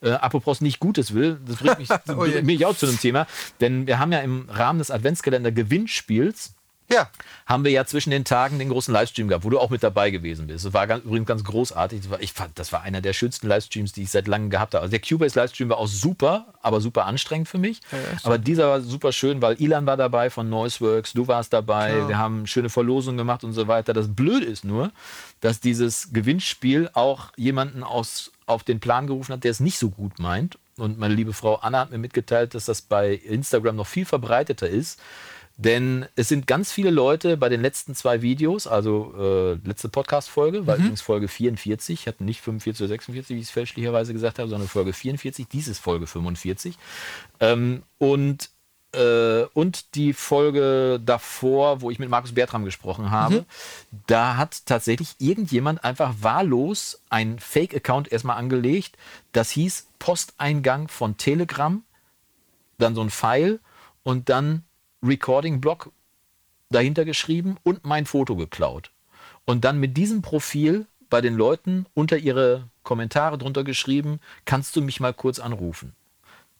äh, apropos nicht Gutes will, das bringt mich, *laughs* Oh mich auch zu einem Thema, denn wir haben ja im Rahmen des Adventskalender Gewinnspiels Ja. haben wir ja zwischen den Tagen den großen Livestream gehabt, wo du auch mit dabei gewesen bist. Das war ganz, übrigens ganz großartig. Das war, ich fand, das war einer der schönsten Livestreams, die ich seit langem gehabt habe. Also der Cubase Livestream war auch super, aber super anstrengend für mich. aber dieser war super schön, weil Ilan war dabei von Noiseworks, du warst dabei, Klar. wir haben schöne Verlosungen gemacht und so weiter. Das Blöde ist nur, dass dieses Gewinnspiel auch jemanden aus, auf den Plan gerufen hat, der es nicht so gut meint. Und meine liebe Frau Anna hat mir mitgeteilt, dass das bei Instagram noch viel verbreiteter ist. Denn es sind ganz viele Leute bei den letzten zwei Videos, also äh, letzte Podcast-Folge, war übrigens Folge 44, ich hatte nicht 45 oder 46, wie ich es fälschlicherweise gesagt habe, sondern Folge 44, dies ist Folge 45. Ähm, und, äh, und die Folge davor, wo ich mit Markus Bertram gesprochen habe, da hat tatsächlich irgendjemand einfach wahllos einen Fake-Account erstmal angelegt. Das hieß Posteingang von Telegram, dann so ein Pfeil und dann Recording-Block dahinter geschrieben und mein Foto geklaut. Und dann mit diesem Profil bei den Leuten unter ihre Kommentare drunter geschrieben, kannst du mich mal kurz anrufen.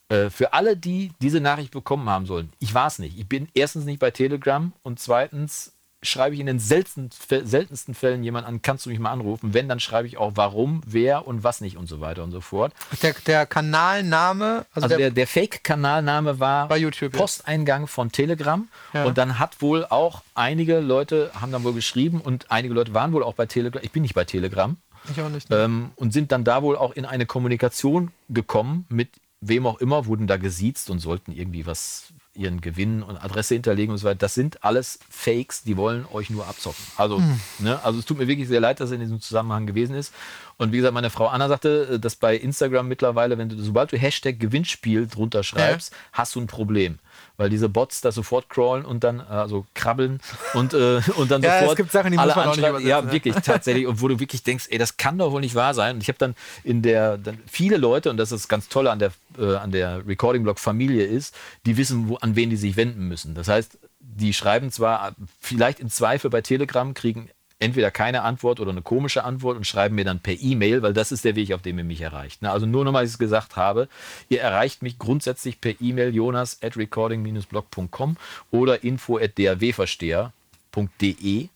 Äh, für alle, die diese Nachricht bekommen haben sollen, ich war es nicht. Ich bin erstens nicht bei Telegram und zweitens schreibe ich in den seltensten, seltensten Fällen jemand an, kannst du mich mal anrufen? Wenn, dann schreibe ich auch warum, wer und was nicht und so weiter und so fort. Der, der Kanalname, also, Also der, der, der Fake-Kanalname war Bei YouTube. Posteingang von Telegram. Ja. Und dann hat wohl auch einige Leute, haben dann wohl geschrieben und einige Leute waren wohl auch bei Telegram. Ich bin nicht bei Telegram. ich auch nicht. Ne? Ähm, und sind dann da wohl auch in eine Kommunikation gekommen mit wem auch immer, wurden da gesiezt und sollten irgendwie was ihren Gewinn und Adresse hinterlegen und so weiter. Das sind alles Fakes, die wollen euch nur abzocken. Also, Hm. ne, also es tut mir wirklich sehr leid, dass er in diesem Zusammenhang gewesen ist. Und wie gesagt, meine Frau Anna sagte, äh, dass bei Instagram mittlerweile, wenn du, sobald du Hashtag Gewinnspiel drunter schreibst, hast du ein Problem. Weil diese Bots da sofort crawlen und dann, also krabbeln und, äh, und dann *laughs* Ja, es sofort gibt Sachen, die muss alle man auch nicht anschreiben. Ja, ne? wirklich, tatsächlich. *laughs* Und wo du wirklich denkst, ey, das kann doch wohl nicht wahr sein. Und ich habe dann in der, dann viele Leute, und das ist ganz Tolle an der, äh, an der Recording-Blog-Familie ist, die wissen, wo, an wen die sich wenden müssen. Das heißt, die schreiben zwar vielleicht im Zweifel bei Telegram, kriegen entweder keine Antwort oder eine komische Antwort und schreiben mir dann per E-Mail, weil das ist der Weg, auf dem ihr mich erreicht. Also nur nochmal, dass ich es gesagt habe, ihr erreicht mich grundsätzlich per E-Mail jonas at recording-blog.com oder info at drwversteher.de.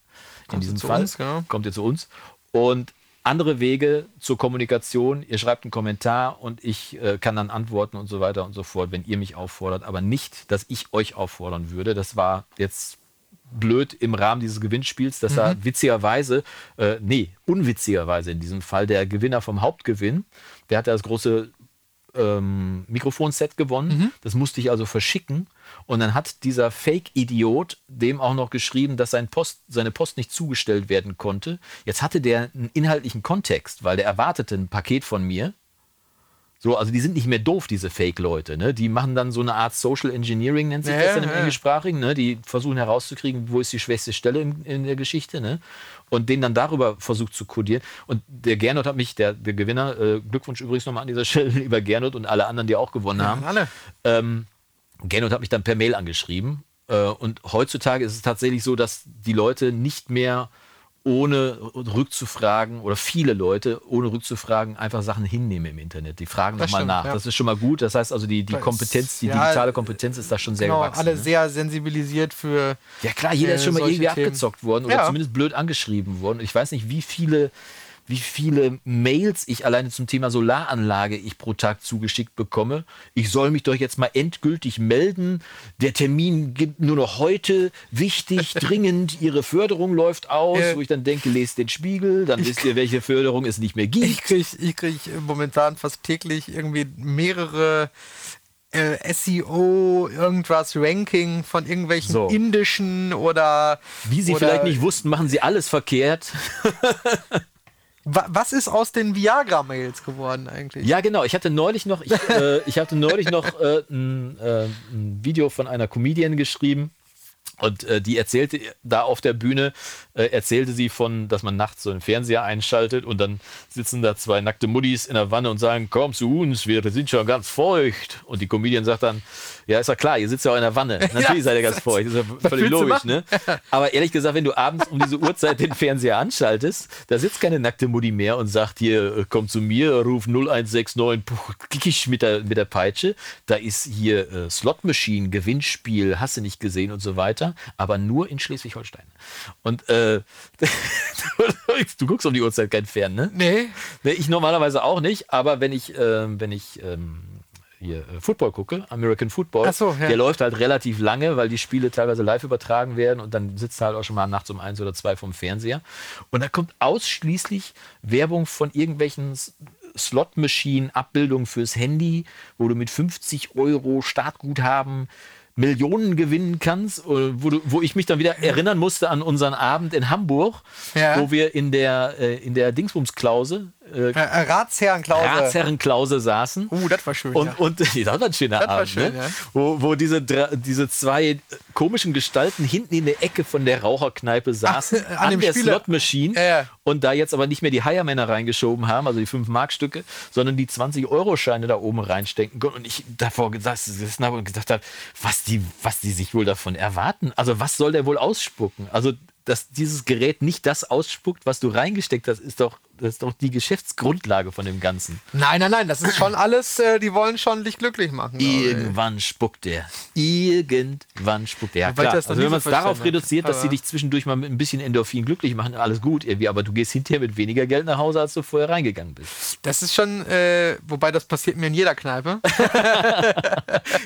In diesem Fall uns, genau. kommt ihr zu uns. Und andere Wege zur Kommunikation, ihr schreibt einen Kommentar und ich äh, kann dann antworten und so weiter und so fort, wenn ihr mich auffordert, aber nicht, dass ich euch auffordern würde. Das war jetzt blöd im Rahmen dieses Gewinnspiels, dass da witzigerweise, äh, nee, unwitzigerweise in diesem Fall der Gewinner vom Hauptgewinn, der hat ja das große ähm, Mikrofonset gewonnen. Das musste ich also verschicken. Und dann hat dieser Fake-Idiot dem auch noch geschrieben, dass sein Post, seine Post nicht zugestellt werden konnte. Jetzt hatte der einen inhaltlichen Kontext, weil der erwartete ein Paket von mir. So, also die sind nicht mehr doof, diese Fake-Leute. Ne? Die machen dann so eine Art Social Engineering, nennt sich Ja, das dann im ja. Englischsprachigen. Ne? Die versuchen herauszukriegen, wo ist die schwächste Stelle in, in der Geschichte. Ne? Und den dann darüber versucht zu kodieren. Und der Gernot hat mich, der, der Gewinner, äh, Glückwunsch übrigens nochmal an dieser *laughs* Stelle, lieber Gernot und alle anderen, die auch gewonnen haben. Alle. Ähm, Gernot hat mich dann per Mail angeschrieben. Äh, und heutzutage ist es tatsächlich so, dass die Leute nicht mehr ohne rückzufragen oder viele Leute ohne rückzufragen einfach Sachen hinnehmen im Internet. Die fragen nochmal nach. ja. Das ist schon mal gut. Das heißt also, die, die Kompetenz, die ja, digitale Kompetenz ist da schon sehr Genau, gewachsen. alle ne? sehr sensibilisiert für. Ja klar, jeder äh, ist schon mal solche irgendwie Themen. abgezockt worden oder Ja. zumindest blöd angeschrieben worden. Ich weiß nicht, wie viele, wie viele Mails ich alleine zum Thema Solaranlage ich pro Tag zugeschickt bekomme. Ich soll mich doch jetzt mal endgültig melden. Der Termin gibt nur noch heute. Wichtig, *laughs* dringend, Ihre Förderung läuft aus. Ja. Wo ich dann denke, lest den Spiegel, dann wisst ihr, welche Förderung es nicht mehr Ich gibt. kriege ich krieg momentan fast täglich irgendwie mehrere äh, SEO, irgendwas Ranking von irgendwelchen So. indischen oder. Wie Sie oder, vielleicht nicht wussten, machen Sie alles verkehrt. *laughs* Wa was ist aus den Viagra-Mails geworden eigentlich? Ja, genau. Ich hatte neulich noch, ich, äh, *laughs* ich hatte neulich noch äh, ein, äh, ein Video von einer Comedian geschrieben. Und äh, die erzählte da auf der Bühne, äh, erzählte sie von, dass man nachts so einen Fernseher einschaltet und dann sitzen da zwei nackte Muddis in der Wanne und sagen, komm zu uns, wir sind schon ganz feucht. Und die Comedian sagt dann, ja, ist ja klar, ihr sitzt ja auch in der Wanne. *laughs* Natürlich seid ihr ganz feucht. Das ist ja völlig logisch, ne? Aber ehrlich gesagt, wenn du abends um diese Uhrzeit den Fernseher anschaltest, da sitzt keine nackte Mutti mehr und sagt hier, äh, komm zu mir, ruf 0169, puh, mit der, mit der Peitsche. Da ist hier äh, Slot Machine, Gewinnspiel, hast du nicht gesehen und so weiter, aber nur in Schleswig-Holstein. Und äh, *laughs* du guckst um die Uhrzeit kein Fern, ne? Nee. Nee, ich normalerweise auch nicht, aber wenn ich, ähm, wenn ich ähm, hier äh, Football gucke, American Football, so, ja. der läuft halt relativ lange, weil die Spiele teilweise live übertragen werden und dann sitzt halt auch schon mal nachts um eins oder zwei vom Fernseher. Und da kommt ausschließlich Werbung von irgendwelchen Slot-Machine-Abbildungen fürs Handy, wo du mit 50 Euro Startguthaben Millionen gewinnen kannst, äh, wo, du, wo ich mich dann wieder erinnern musste an unseren Abend in Hamburg, Ja. wo wir in der, äh, in der Dingsbums-Klause, äh, Äh, äh, Ratsherrenklause. Ratsherrenklause saßen. Uh, das war schön. Und, ja. und *laughs* das war ein schöner Das war Abend, schön, ne? ja. wo, wo diese, diese zwei äh, komischen Gestalten hinten in der Ecke von der Raucherkneipe saßen, an an, dem der Ja, ja. und da jetzt aber nicht mehr die Heiermänner reingeschoben haben, also die 5-Mark-Stücke, sondern die 20-Euro-Scheine da oben reinstecken konnten. Und ich davor gesessen habe und gedacht habe, was die, was die sich wohl davon erwarten. Also was soll der wohl ausspucken? Also dass dieses Gerät nicht das ausspuckt, was du reingesteckt hast, ist doch, das ist doch die Geschäftsgrundlage von dem Ganzen. Nein, nein, nein, das ist schon alles, äh, die wollen schon dich glücklich machen. Irgendwann spuckt der. Irgendwann spuckt der. Ja, klar. Also wenn man es darauf reduziert, dass sie Aber- dich zwischendurch mal mit ein bisschen Endorphin glücklich machen, alles gut irgendwie, aber du gehst hinterher mit weniger Geld nach Hause, als du vorher reingegangen bist. Das ist schon, äh, wobei das passiert mir in jeder Kneipe. *laughs*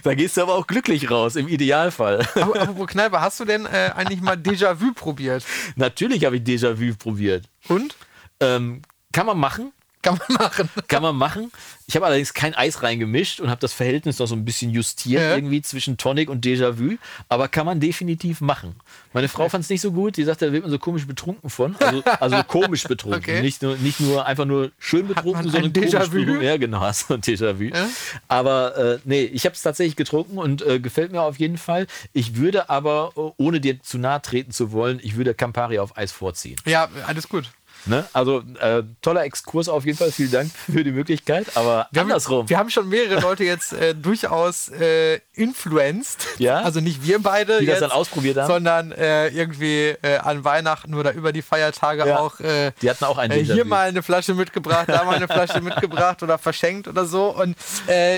Da gehst du aber auch glücklich raus, im Idealfall. Aber apropos Kneipe, hast du denn äh, eigentlich mal Déjà-vu probiert? Natürlich habe ich Déjà-vu probiert. Und? Ähm, kann man machen. Kann man machen. Kann man machen. Ich habe allerdings kein Eis reingemischt und habe das Verhältnis noch so ein bisschen justiert Ja. irgendwie zwischen Tonic und Déjà-vu. Aber kann man definitiv machen. Meine Frau fand es nicht so gut. Die sagte, da wird man so komisch betrunken von. Also, also komisch betrunken. Okay. Nicht, nur, nicht nur einfach nur schön betrunken, sondern ein komisch betrunken. Ja, genau, du ein Déjà-vu. Ja? Aber äh, nee, ich habe es tatsächlich getrunken und äh, gefällt mir auf jeden Fall. Ich würde aber, ohne dir zu nahe treten zu wollen, ich würde Campari auf Eis vorziehen. Ja, alles gut. Ne? Also äh, toller Exkurs auf jeden Fall. Vielen Dank für die Möglichkeit. Aber Wir andersrum. Haben, wir haben schon mehrere Leute jetzt äh, durchaus äh, influenced. Ja? Also nicht wir beide. Die das jetzt, dann ausprobiert haben? Sondern äh, irgendwie äh, an Weihnachten oder über die Feiertage Ja. auch. Äh, Die hatten auch ein äh, hier mal eine Flasche mitgebracht, da mal eine Flasche *laughs* mitgebracht oder verschenkt oder so. Und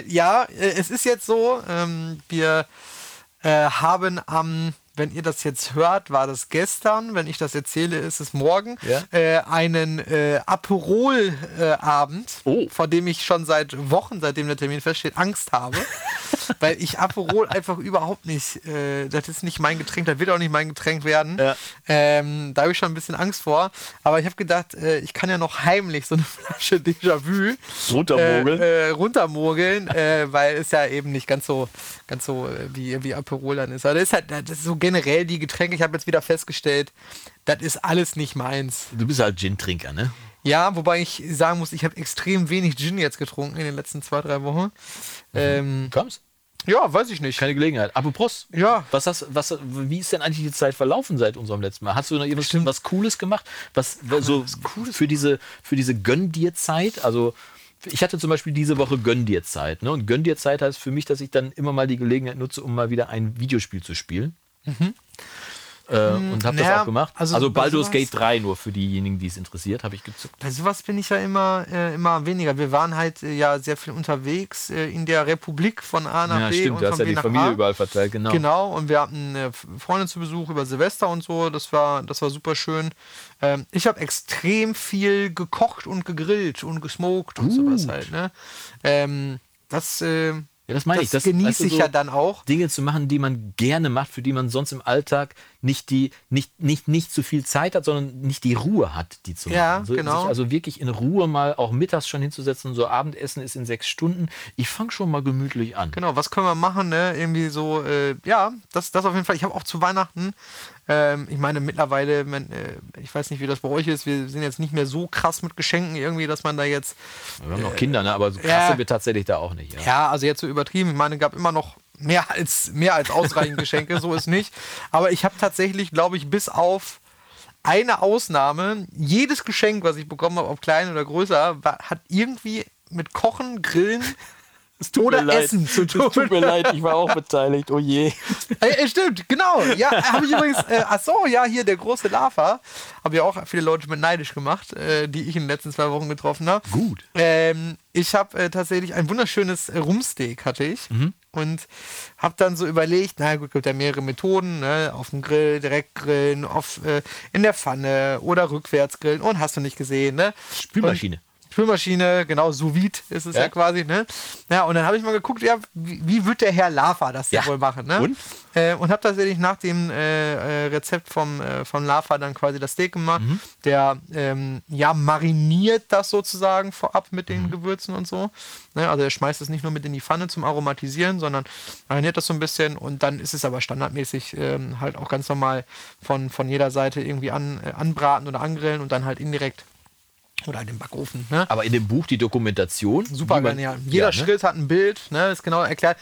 ja, es ist jetzt so, ähm, wir haben am, wenn ihr das jetzt hört, war das gestern, wenn ich das erzähle, ist es morgen, Ja. äh, einen äh, Aperol-Abend, Oh. vor dem ich schon seit Wochen, seitdem der Termin feststeht, Angst habe. *laughs* weil ich Aperol einfach überhaupt nicht, äh, das ist nicht mein Getränk, das wird auch nicht mein Getränk werden. Ja. Ähm, da habe ich schon ein bisschen Angst vor. Aber ich habe gedacht, äh, ich kann ja noch heimlich so eine *laughs* Flasche Déjà-vu Runtermogeln. Äh, äh, runtermogeln, äh, weil es ja eben nicht ganz so, ganz so äh, wie, wie Aperol dann ist. Aber das ist halt das ist so generell die Getränke. Ich habe jetzt wieder festgestellt, das ist alles nicht meins. Du bist halt Gin-Trinker, ne? Ja, wobei ich sagen muss, ich habe extrem wenig Gin jetzt getrunken in den letzten zwei, drei Wochen. Ähm, Kommst? ja, weiß ich nicht. Keine Gelegenheit. Apropos. Ja. Was hast, was, wie ist denn eigentlich die Zeit verlaufen seit unserem letzten Mal? Hast du noch irgendwas was Cooles gemacht? Was so für diese, für diese Gönn dir Zeit? Also ich hatte zum Beispiel diese Woche Gönn dir Zeit. Ne? Und Gönn dir Zeit heißt für mich, dass ich dann immer mal die Gelegenheit nutze, um mal wieder ein Videospiel zu spielen. Äh, und habe Mhm. naja, das auch gemacht. also Also, Baldur's sowas- Gate 3 nur für diejenigen, die es interessiert, habe ich gezückt. Bei sowas bin ich ja immer, äh, immer weniger. Wir waren halt äh, ja sehr viel unterwegs äh, in der Republik von A nach Ja, B stimmt, und du von hast ja B die Familie A. überall verteilt, genau. Genau, und wir hatten äh, Freunde zu Besuch über Silvester und so. Das war, das war super schön. Ähm, ich habe extrem viel gekocht und gegrillt und gesmoked und sowas halt. Ne? Ähm, das, äh, Ja, das meine das ich. Das, genieße du, ich so ja dann auch. Dinge zu machen, die man gerne macht, für die man sonst im Alltag nicht die, nicht, nicht, nicht zu viel Zeit hat, sondern nicht die Ruhe hat, die zu Ja, machen. So, genau. Also wirklich in Ruhe mal auch mittags schon hinzusetzen, so Abendessen ist in sechs Stunden. Ich fange schon mal gemütlich an. Genau, was können wir machen, ne? Irgendwie so, äh, ja, das, das auf jeden Fall. Ich habe auch zu Weihnachten, ähm, ich meine, mittlerweile, man, äh, ich weiß nicht, wie das bei euch ist, wir sind jetzt nicht mehr so krass mit Geschenken irgendwie, dass man da jetzt, Wir haben noch Kinder, ne? aber so krass sind wir tatsächlich da auch nicht. Ja. ja, also jetzt so übertrieben, ich meine, gab immer noch mehr als, mehr als ausreichend Geschenke, so ist nicht. Aber ich habe tatsächlich, glaube ich, bis auf eine Ausnahme, jedes Geschenk, was ich bekommen habe, ob klein oder größer, war, hat irgendwie mit Kochen, Grillen oder Essen zu tun. Tut mir leid, ich war auch beteiligt. Oh je. *laughs* Äh, stimmt, genau. Ja, habe ich übrigens. Äh, ach so, ja, hier der große Lava. Habe ja auch viele Leute mit neidisch gemacht, äh, die ich in den letzten zwei Wochen getroffen habe. Gut. Ähm, ich habe äh, tatsächlich ein wunderschönes äh, Rumsteak hatte ich und habe dann so überlegt, na gut, gibt ja mehrere Methoden, ne? auf dem Grill, direkt grillen, auf, äh, in der Pfanne oder rückwärts grillen und hast du nicht gesehen, ne? Spülmaschine. Und Spülmaschine, genau, sous vide ist es ja, Ja. quasi, ne? Ja, und dann habe ich mal geguckt, ja, wie, wie wird der Herr Lava das ja wohl machen, ne? Und? Äh, und habe tatsächlich nach dem äh, äh, Rezept vom, äh, vom Lava dann quasi das Steak gemacht. Mhm. Der ähm, ja mariniert das sozusagen vorab mit den Mhm. Gewürzen und so. Ne? Also er schmeißt es nicht nur mit in die Pfanne zum Aromatisieren, sondern mariniert das so ein bisschen und dann ist es aber standardmäßig ähm, halt auch ganz normal von, von jeder Seite irgendwie an, äh, anbraten oder angrillen und dann halt indirekt oder in den Backofen. Ne? Aber in dem Buch die Dokumentation. Super genial. Jeder Ja, ne? Schritt hat ein Bild, ne, ist genau erklärt.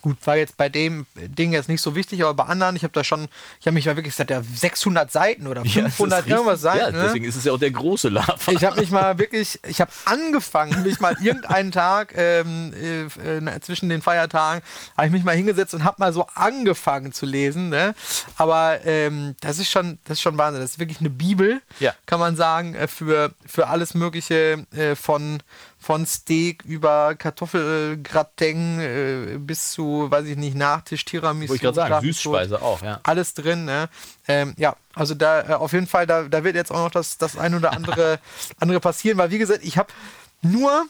Gut, war jetzt bei dem Ding jetzt nicht so wichtig, aber bei anderen, ich habe da schon, ich habe mich mal wirklich gesagt, ja 600 Seiten oder *laughs* Ja, das ist 500 richtig. irgendwas Seiten. Ja, ne? deswegen ist es ja auch der große Lava. Ich habe mich mal wirklich, ich habe angefangen, mich mal *laughs* irgendeinen Tag ähm, äh, äh, zwischen den Feiertagen, habe ich mich mal hingesetzt und habe mal so angefangen zu lesen. Ne? Aber ähm, das ist schon, das ist schon Wahnsinn. Das ist wirklich eine Bibel, Ja. kann man sagen, äh, für, für alles Mögliche äh, von von Steak über Kartoffelgratin äh, bis zu, weiß ich nicht, Nachtisch, Tiramisu. Wollte ich gerade sagen, Süßspeise auch, ja. alles drin. Ne? Ähm, ja, also da äh, auf jeden Fall, da, da wird jetzt auch noch das, das ein oder andere, *laughs* andere passieren, weil wie gesagt, ich habe nur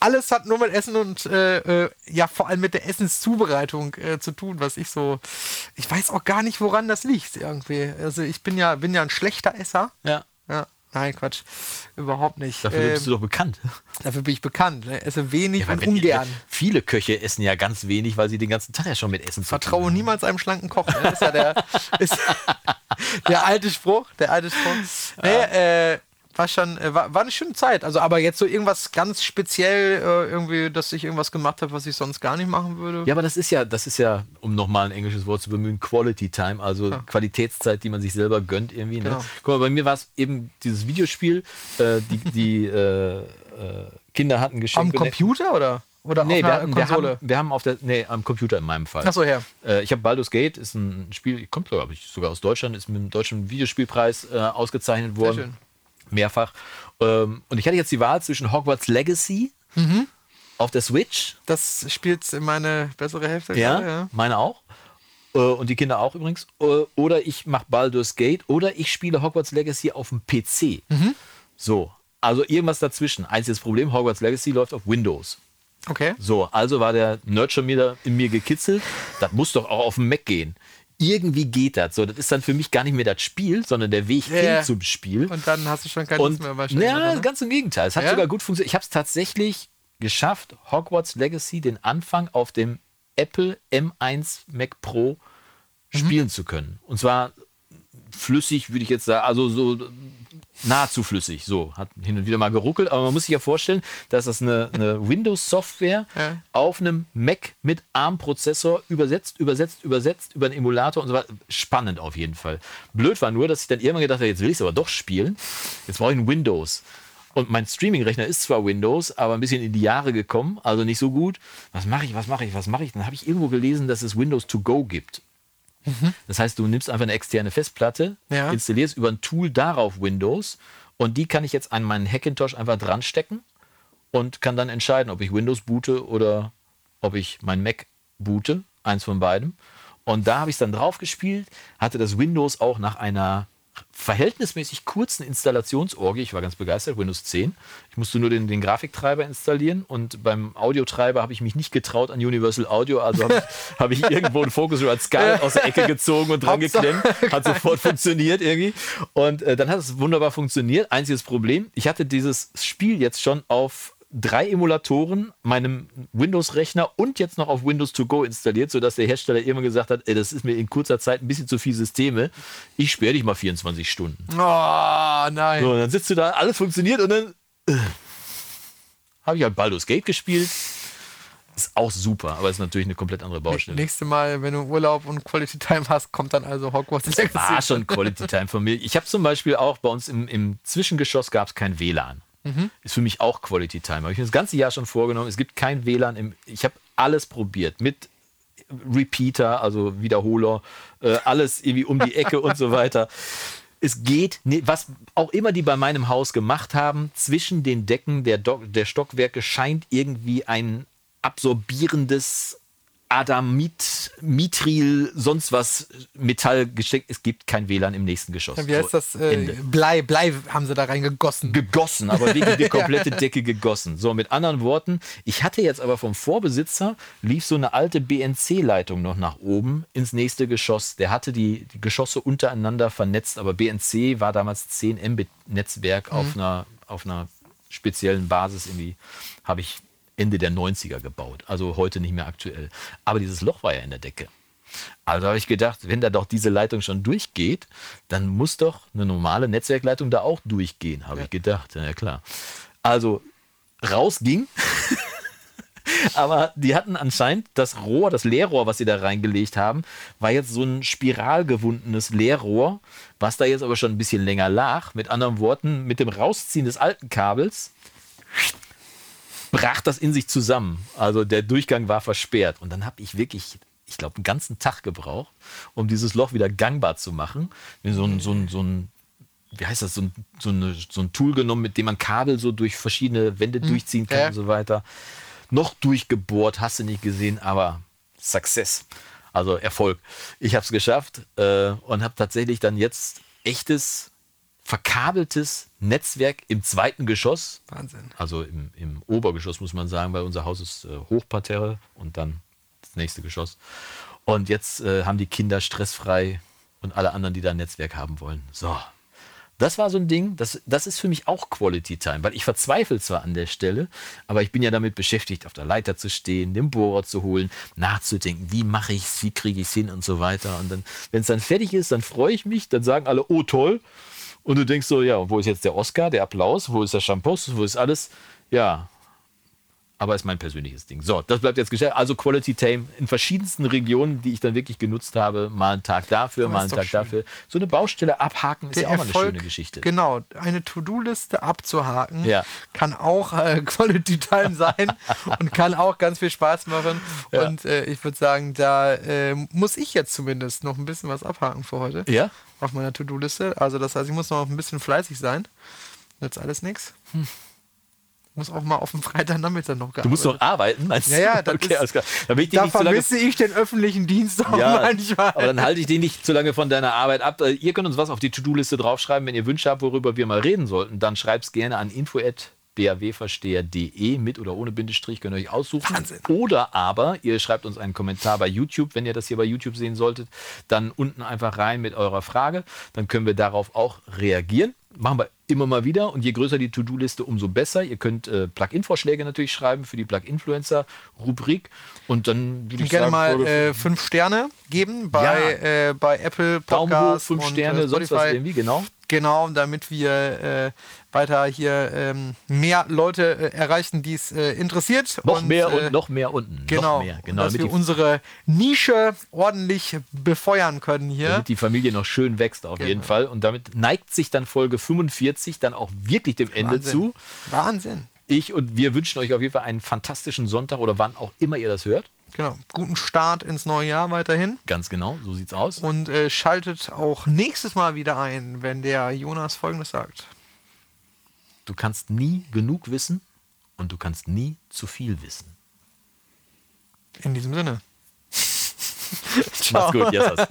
alles hat nur mit Essen und äh, äh, ja vor allem mit der Essenszubereitung äh, zu tun, was ich so, ich weiß auch gar nicht, woran das liegt irgendwie. Also ich bin ja bin ja ein schlechter Esser. Ja. Ja, nein Quatsch, überhaupt nicht. Dafür Ähm, bist du doch bekannt. dafür bin ich bekannt. Ne? Esse wenig weil und wenn die- ungern. Viele Köche essen ja ganz wenig, weil sie den ganzen Tag ja schon mit Essen zu tun Vertraue haben. niemals einem schlanken Koch. Ne? Das ist ja der, *laughs* ist *laughs* der alte Spruch. Der alte Spruch. Nee, äh, war schon, äh, war, war eine schöne Zeit. Also, aber jetzt so irgendwas ganz speziell, äh, irgendwie, dass ich irgendwas gemacht habe, was ich sonst gar nicht machen würde. Ja, aber das ist ja, das ist ja, um nochmal ein englisches Wort zu bemühen, Quality Time, also Qualitätszeit, die man sich selber gönnt irgendwie. Ne? Genau. Guck mal, bei mir war es eben dieses Videospiel, äh, die, die äh, äh, Kinder hatten Am Geschenke. Computer oder? Oder Nee, wir, hatten, wir, Konsole? haben, wir haben auf der, nee, am Computer in meinem Fall. Achso, her. Äh, ich habe Baldur's Gate, ist ein Spiel, kommt glaube ich sogar aus Deutschland, ist mit dem deutschen Videospielpreis äh, ausgezeichnet Sehr worden. Mehrfach. Ähm, und ich hatte jetzt die Wahl zwischen Hogwarts Legacy Mhm. auf der Switch, Das spielt in meine bessere Hälfte. ja, gerade, ja. meine auch. Äh, und die Kinder auch übrigens. Äh, oder ich mache Baldur's Gate oder ich spiele Hogwarts Legacy auf dem PC. Mhm. So, also irgendwas dazwischen. Einziges Problem, Hogwarts Legacy läuft auf Windows. Okay. So, also war der Nerd schon wieder in mir gekitzelt. Das muss doch auch auf dem Mac gehen. Irgendwie geht das. So, das ist dann für mich gar nicht mehr das Spiel, sondern der Weg ja. hin zum Spiel. Und dann hast du schon keine Lust mehr wahrscheinlich. ja, ne? ganz im Gegenteil. Es hat Ja? sogar gut funktioniert. Ich habe es tatsächlich geschafft, Hogwarts Legacy den Anfang auf dem Apple M1 Mac Pro Mhm. spielen zu können. Und zwar flüssig, würde ich jetzt sagen, also so nahezu flüssig. So, hat hin und wieder mal geruckelt, aber man muss sich ja vorstellen, dass das eine, eine Windows-Software Ja. auf einem Mac mit ARM-Prozessor übersetzt, übersetzt, übersetzt, über einen Emulator und so weiter. Spannend auf jeden Fall. Blöd war nur, dass ich dann irgendwann gedacht habe, jetzt will ich es aber doch spielen. Jetzt brauche ich ein Windows. Und mein Streaming-Rechner ist zwar Windows, aber ein bisschen in die Jahre gekommen, also nicht so gut. Was mache ich, was mache ich, was mache ich? Dann habe ich irgendwo gelesen, dass es Windows to go gibt. Das heißt, du nimmst einfach eine externe Festplatte, Ja. installierst über ein Tool darauf Windows und die kann ich jetzt an meinen Hackintosh einfach dran stecken und kann dann entscheiden, ob ich Windows boote oder ob ich mein Mac boote, eins von beiden. Und da habe ich es dann drauf gespielt, hatte das Windows auch nach einer verhältnismäßig kurzen Installationsorgie. Ich war ganz begeistert, Windows 10. Ich musste nur den, den Grafiktreiber installieren und beim Audiotreiber habe ich mich nicht getraut an Universal Audio, also habe ich, *laughs* hab ich irgendwo einen Focusrite Skull aus der Ecke gezogen und dran geklemmt. *laughs* Hat sofort funktioniert irgendwie. Und äh, dann hat es wunderbar funktioniert. Einziges Problem, ich hatte dieses Spiel jetzt schon auf drei Emulatoren, meinem Windows-Rechner und jetzt noch auf Windows to go installiert, sodass der Hersteller immer gesagt hat, ey, das ist mir in kurzer Zeit ein bisschen zu viel Systeme. Ich sperre dich mal 24 Stunden. Oh, nein. So, dann sitzt du da, alles funktioniert und dann äh, habe ich halt Baldur's Gate gespielt. Ist auch super, aber ist natürlich eine komplett andere Baustelle. Nächste Mal, wenn du Urlaub und Quality Time hast, kommt dann also Hogwarts Legacy. War schon Quality Time von mir. Ich habe zum Beispiel auch bei uns im, im Zwischengeschoss gab es kein WLAN. Mhm. Ist für mich auch Quality Time. Habe ich mir das ganze Jahr schon vorgenommen. Es gibt kein WLAN. Im, ich habe alles probiert mit Repeater, also Wiederholer, äh, alles irgendwie um die Ecke und so *laughs* weiter. Es geht, was auch immer die bei meinem Haus gemacht haben, zwischen den Decken der, Do der Stockwerke scheint irgendwie ein absorbierendes Adamit, Mitril, sonst was Metall gesteckt. Es gibt kein WLAN im nächsten Geschoss. Wie heißt das? Äh, Blei, Blei haben sie da reingegossen. Gegossen, aber wirklich *laughs* die komplette Decke gegossen. So, mit anderen Worten, ich hatte jetzt aber vom Vorbesitzer, lief so eine alte BNC-Leitung noch nach oben ins nächste Geschoss. Der hatte die, die Geschosse untereinander vernetzt, aber BNC war damals 10 Mbit-Netzwerk mhm. auf, einer, auf einer speziellen Basis irgendwie, habe ich Ende der 90er gebaut, also heute nicht mehr aktuell. Aber dieses Loch war ja in der Decke. Also habe ich gedacht, wenn da doch diese Leitung schon durchgeht, dann muss doch eine normale Netzwerkleitung da auch durchgehen, habe ja. ich gedacht. Ja, klar. Also raus ging. *laughs* Aber die hatten anscheinend das Rohr, das Leerrohr, was sie da reingelegt haben, war jetzt so ein spiralgewundenes Leerrohr, was da jetzt aber schon ein bisschen länger lag. Mit anderen Worten, mit dem Rausziehen des alten Kabels brach das in sich zusammen. Also der Durchgang war versperrt. Und dann habe ich wirklich, ich glaube, einen ganzen Tag gebraucht, um dieses Loch wieder gangbar zu machen. So ein, so ein, so ein wie heißt das, so ein, so, eine, so ein Tool genommen, mit dem man Kabel so durch verschiedene Wände mhm. durchziehen kann ja. und so weiter. Noch durchgebohrt, hast du nicht gesehen, aber Success. Also Erfolg. Ich habe es geschafft äh, und habe tatsächlich dann jetzt echtes verkabeltes Netzwerk im zweiten Geschoss. Wahnsinn. Also im, im Obergeschoss muss man sagen, weil unser Haus ist äh, Hochparterre und dann das nächste Geschoss. Und jetzt äh, haben die Kinder stressfrei und alle anderen, die da ein Netzwerk haben wollen. So. Das war so ein Ding, das, das ist für mich auch Quality Time, weil ich verzweifle zwar an der Stelle, aber ich bin ja damit beschäftigt, auf der Leiter zu stehen, den Bohrer zu holen, nachzudenken, wie mache ich es, wie kriege ich es hin und so weiter. Und dann, wenn es dann fertig ist, dann freue ich mich, dann sagen alle, oh toll, und du denkst so, ja, wo ist jetzt der Oscar, der Applaus, wo ist der Shampoo, wo ist alles? Ja, aber ist mein persönliches Ding. So, das bleibt jetzt gestellt. Also Quality Time in verschiedensten Regionen, die ich dann wirklich genutzt habe. Mal einen Tag dafür, mal einen Tag schön. dafür. So eine Baustelle abhaken ist Der ja auch Erfolg, mal eine schöne Geschichte. Genau, eine To-Do-Liste abzuhaken ja. kann auch äh, *laughs* Quality Time sein *laughs* und kann auch ganz viel Spaß machen. Ja. Und äh, ich würde sagen, da äh, muss ich jetzt zumindest noch ein bisschen was abhaken für heute. Ja. Auf meiner To-Do-Liste. Also das heißt, ich muss noch ein bisschen fleißig sein. Jetzt alles nichts. Hm muss auch mal auf dem Freitagnachmittag noch gearbeitet. Du musst noch arbeiten, meinst du? Ja, ja, okay, ist, alles klar. Damit da vermisse ich den öffentlichen Dienst auch ja, manchmal. Aber dann halte ich den nicht zu lange von deiner Arbeit ab. Äh, ihr könnt uns was auf die To-Do-Liste draufschreiben, wenn ihr Wünsche habt, worüber wir mal reden sollten. Dann schreibt es gerne an info@ bawversteher.de mit oder ohne Bindestrich könnt ihr euch aussuchen. Wahnsinn. Oder aber ihr schreibt uns einen Kommentar bei YouTube, wenn ihr das hier bei YouTube sehen solltet, dann unten einfach rein mit eurer Frage. Dann können wir darauf auch reagieren machen wir immer mal wieder und je größer die To-Do-Liste, umso besser. Ihr könnt äh, Plugin-Vorschläge natürlich schreiben für die Plug-Influencer-Rubrik und dann würde ich gerne sagen, mal äh, fünf Sterne geben bei, ja. äh, bei Apple Podcasts Daumen hoch, fünf Sterne, und, äh, sonst was irgendwie, genau. Genau, damit wir äh, weiter hier ähm, mehr Leute äh, erreichen, die es äh, interessiert. Noch und, mehr und äh, noch mehr unten. Genau, mehr, genau dass wir unsere Nische ordentlich befeuern können hier. Damit die Familie noch schön wächst auf genau. jeden Fall. Und damit neigt sich dann Folge 45 dann auch wirklich dem Ende Wahnsinn. zu. Wahnsinn. Ich und wir wünschen euch auf jeden Fall einen fantastischen Sonntag oder wann auch immer ihr das hört. Genau. Guten Start ins neue Jahr weiterhin. Ganz genau, so sieht's aus. Und äh, schaltet auch nächstes Mal wieder ein, wenn der Jonas folgendes sagt. Du kannst nie genug wissen und du kannst nie zu viel wissen. In diesem Sinne. Mach's gut, Jesus. *laughs*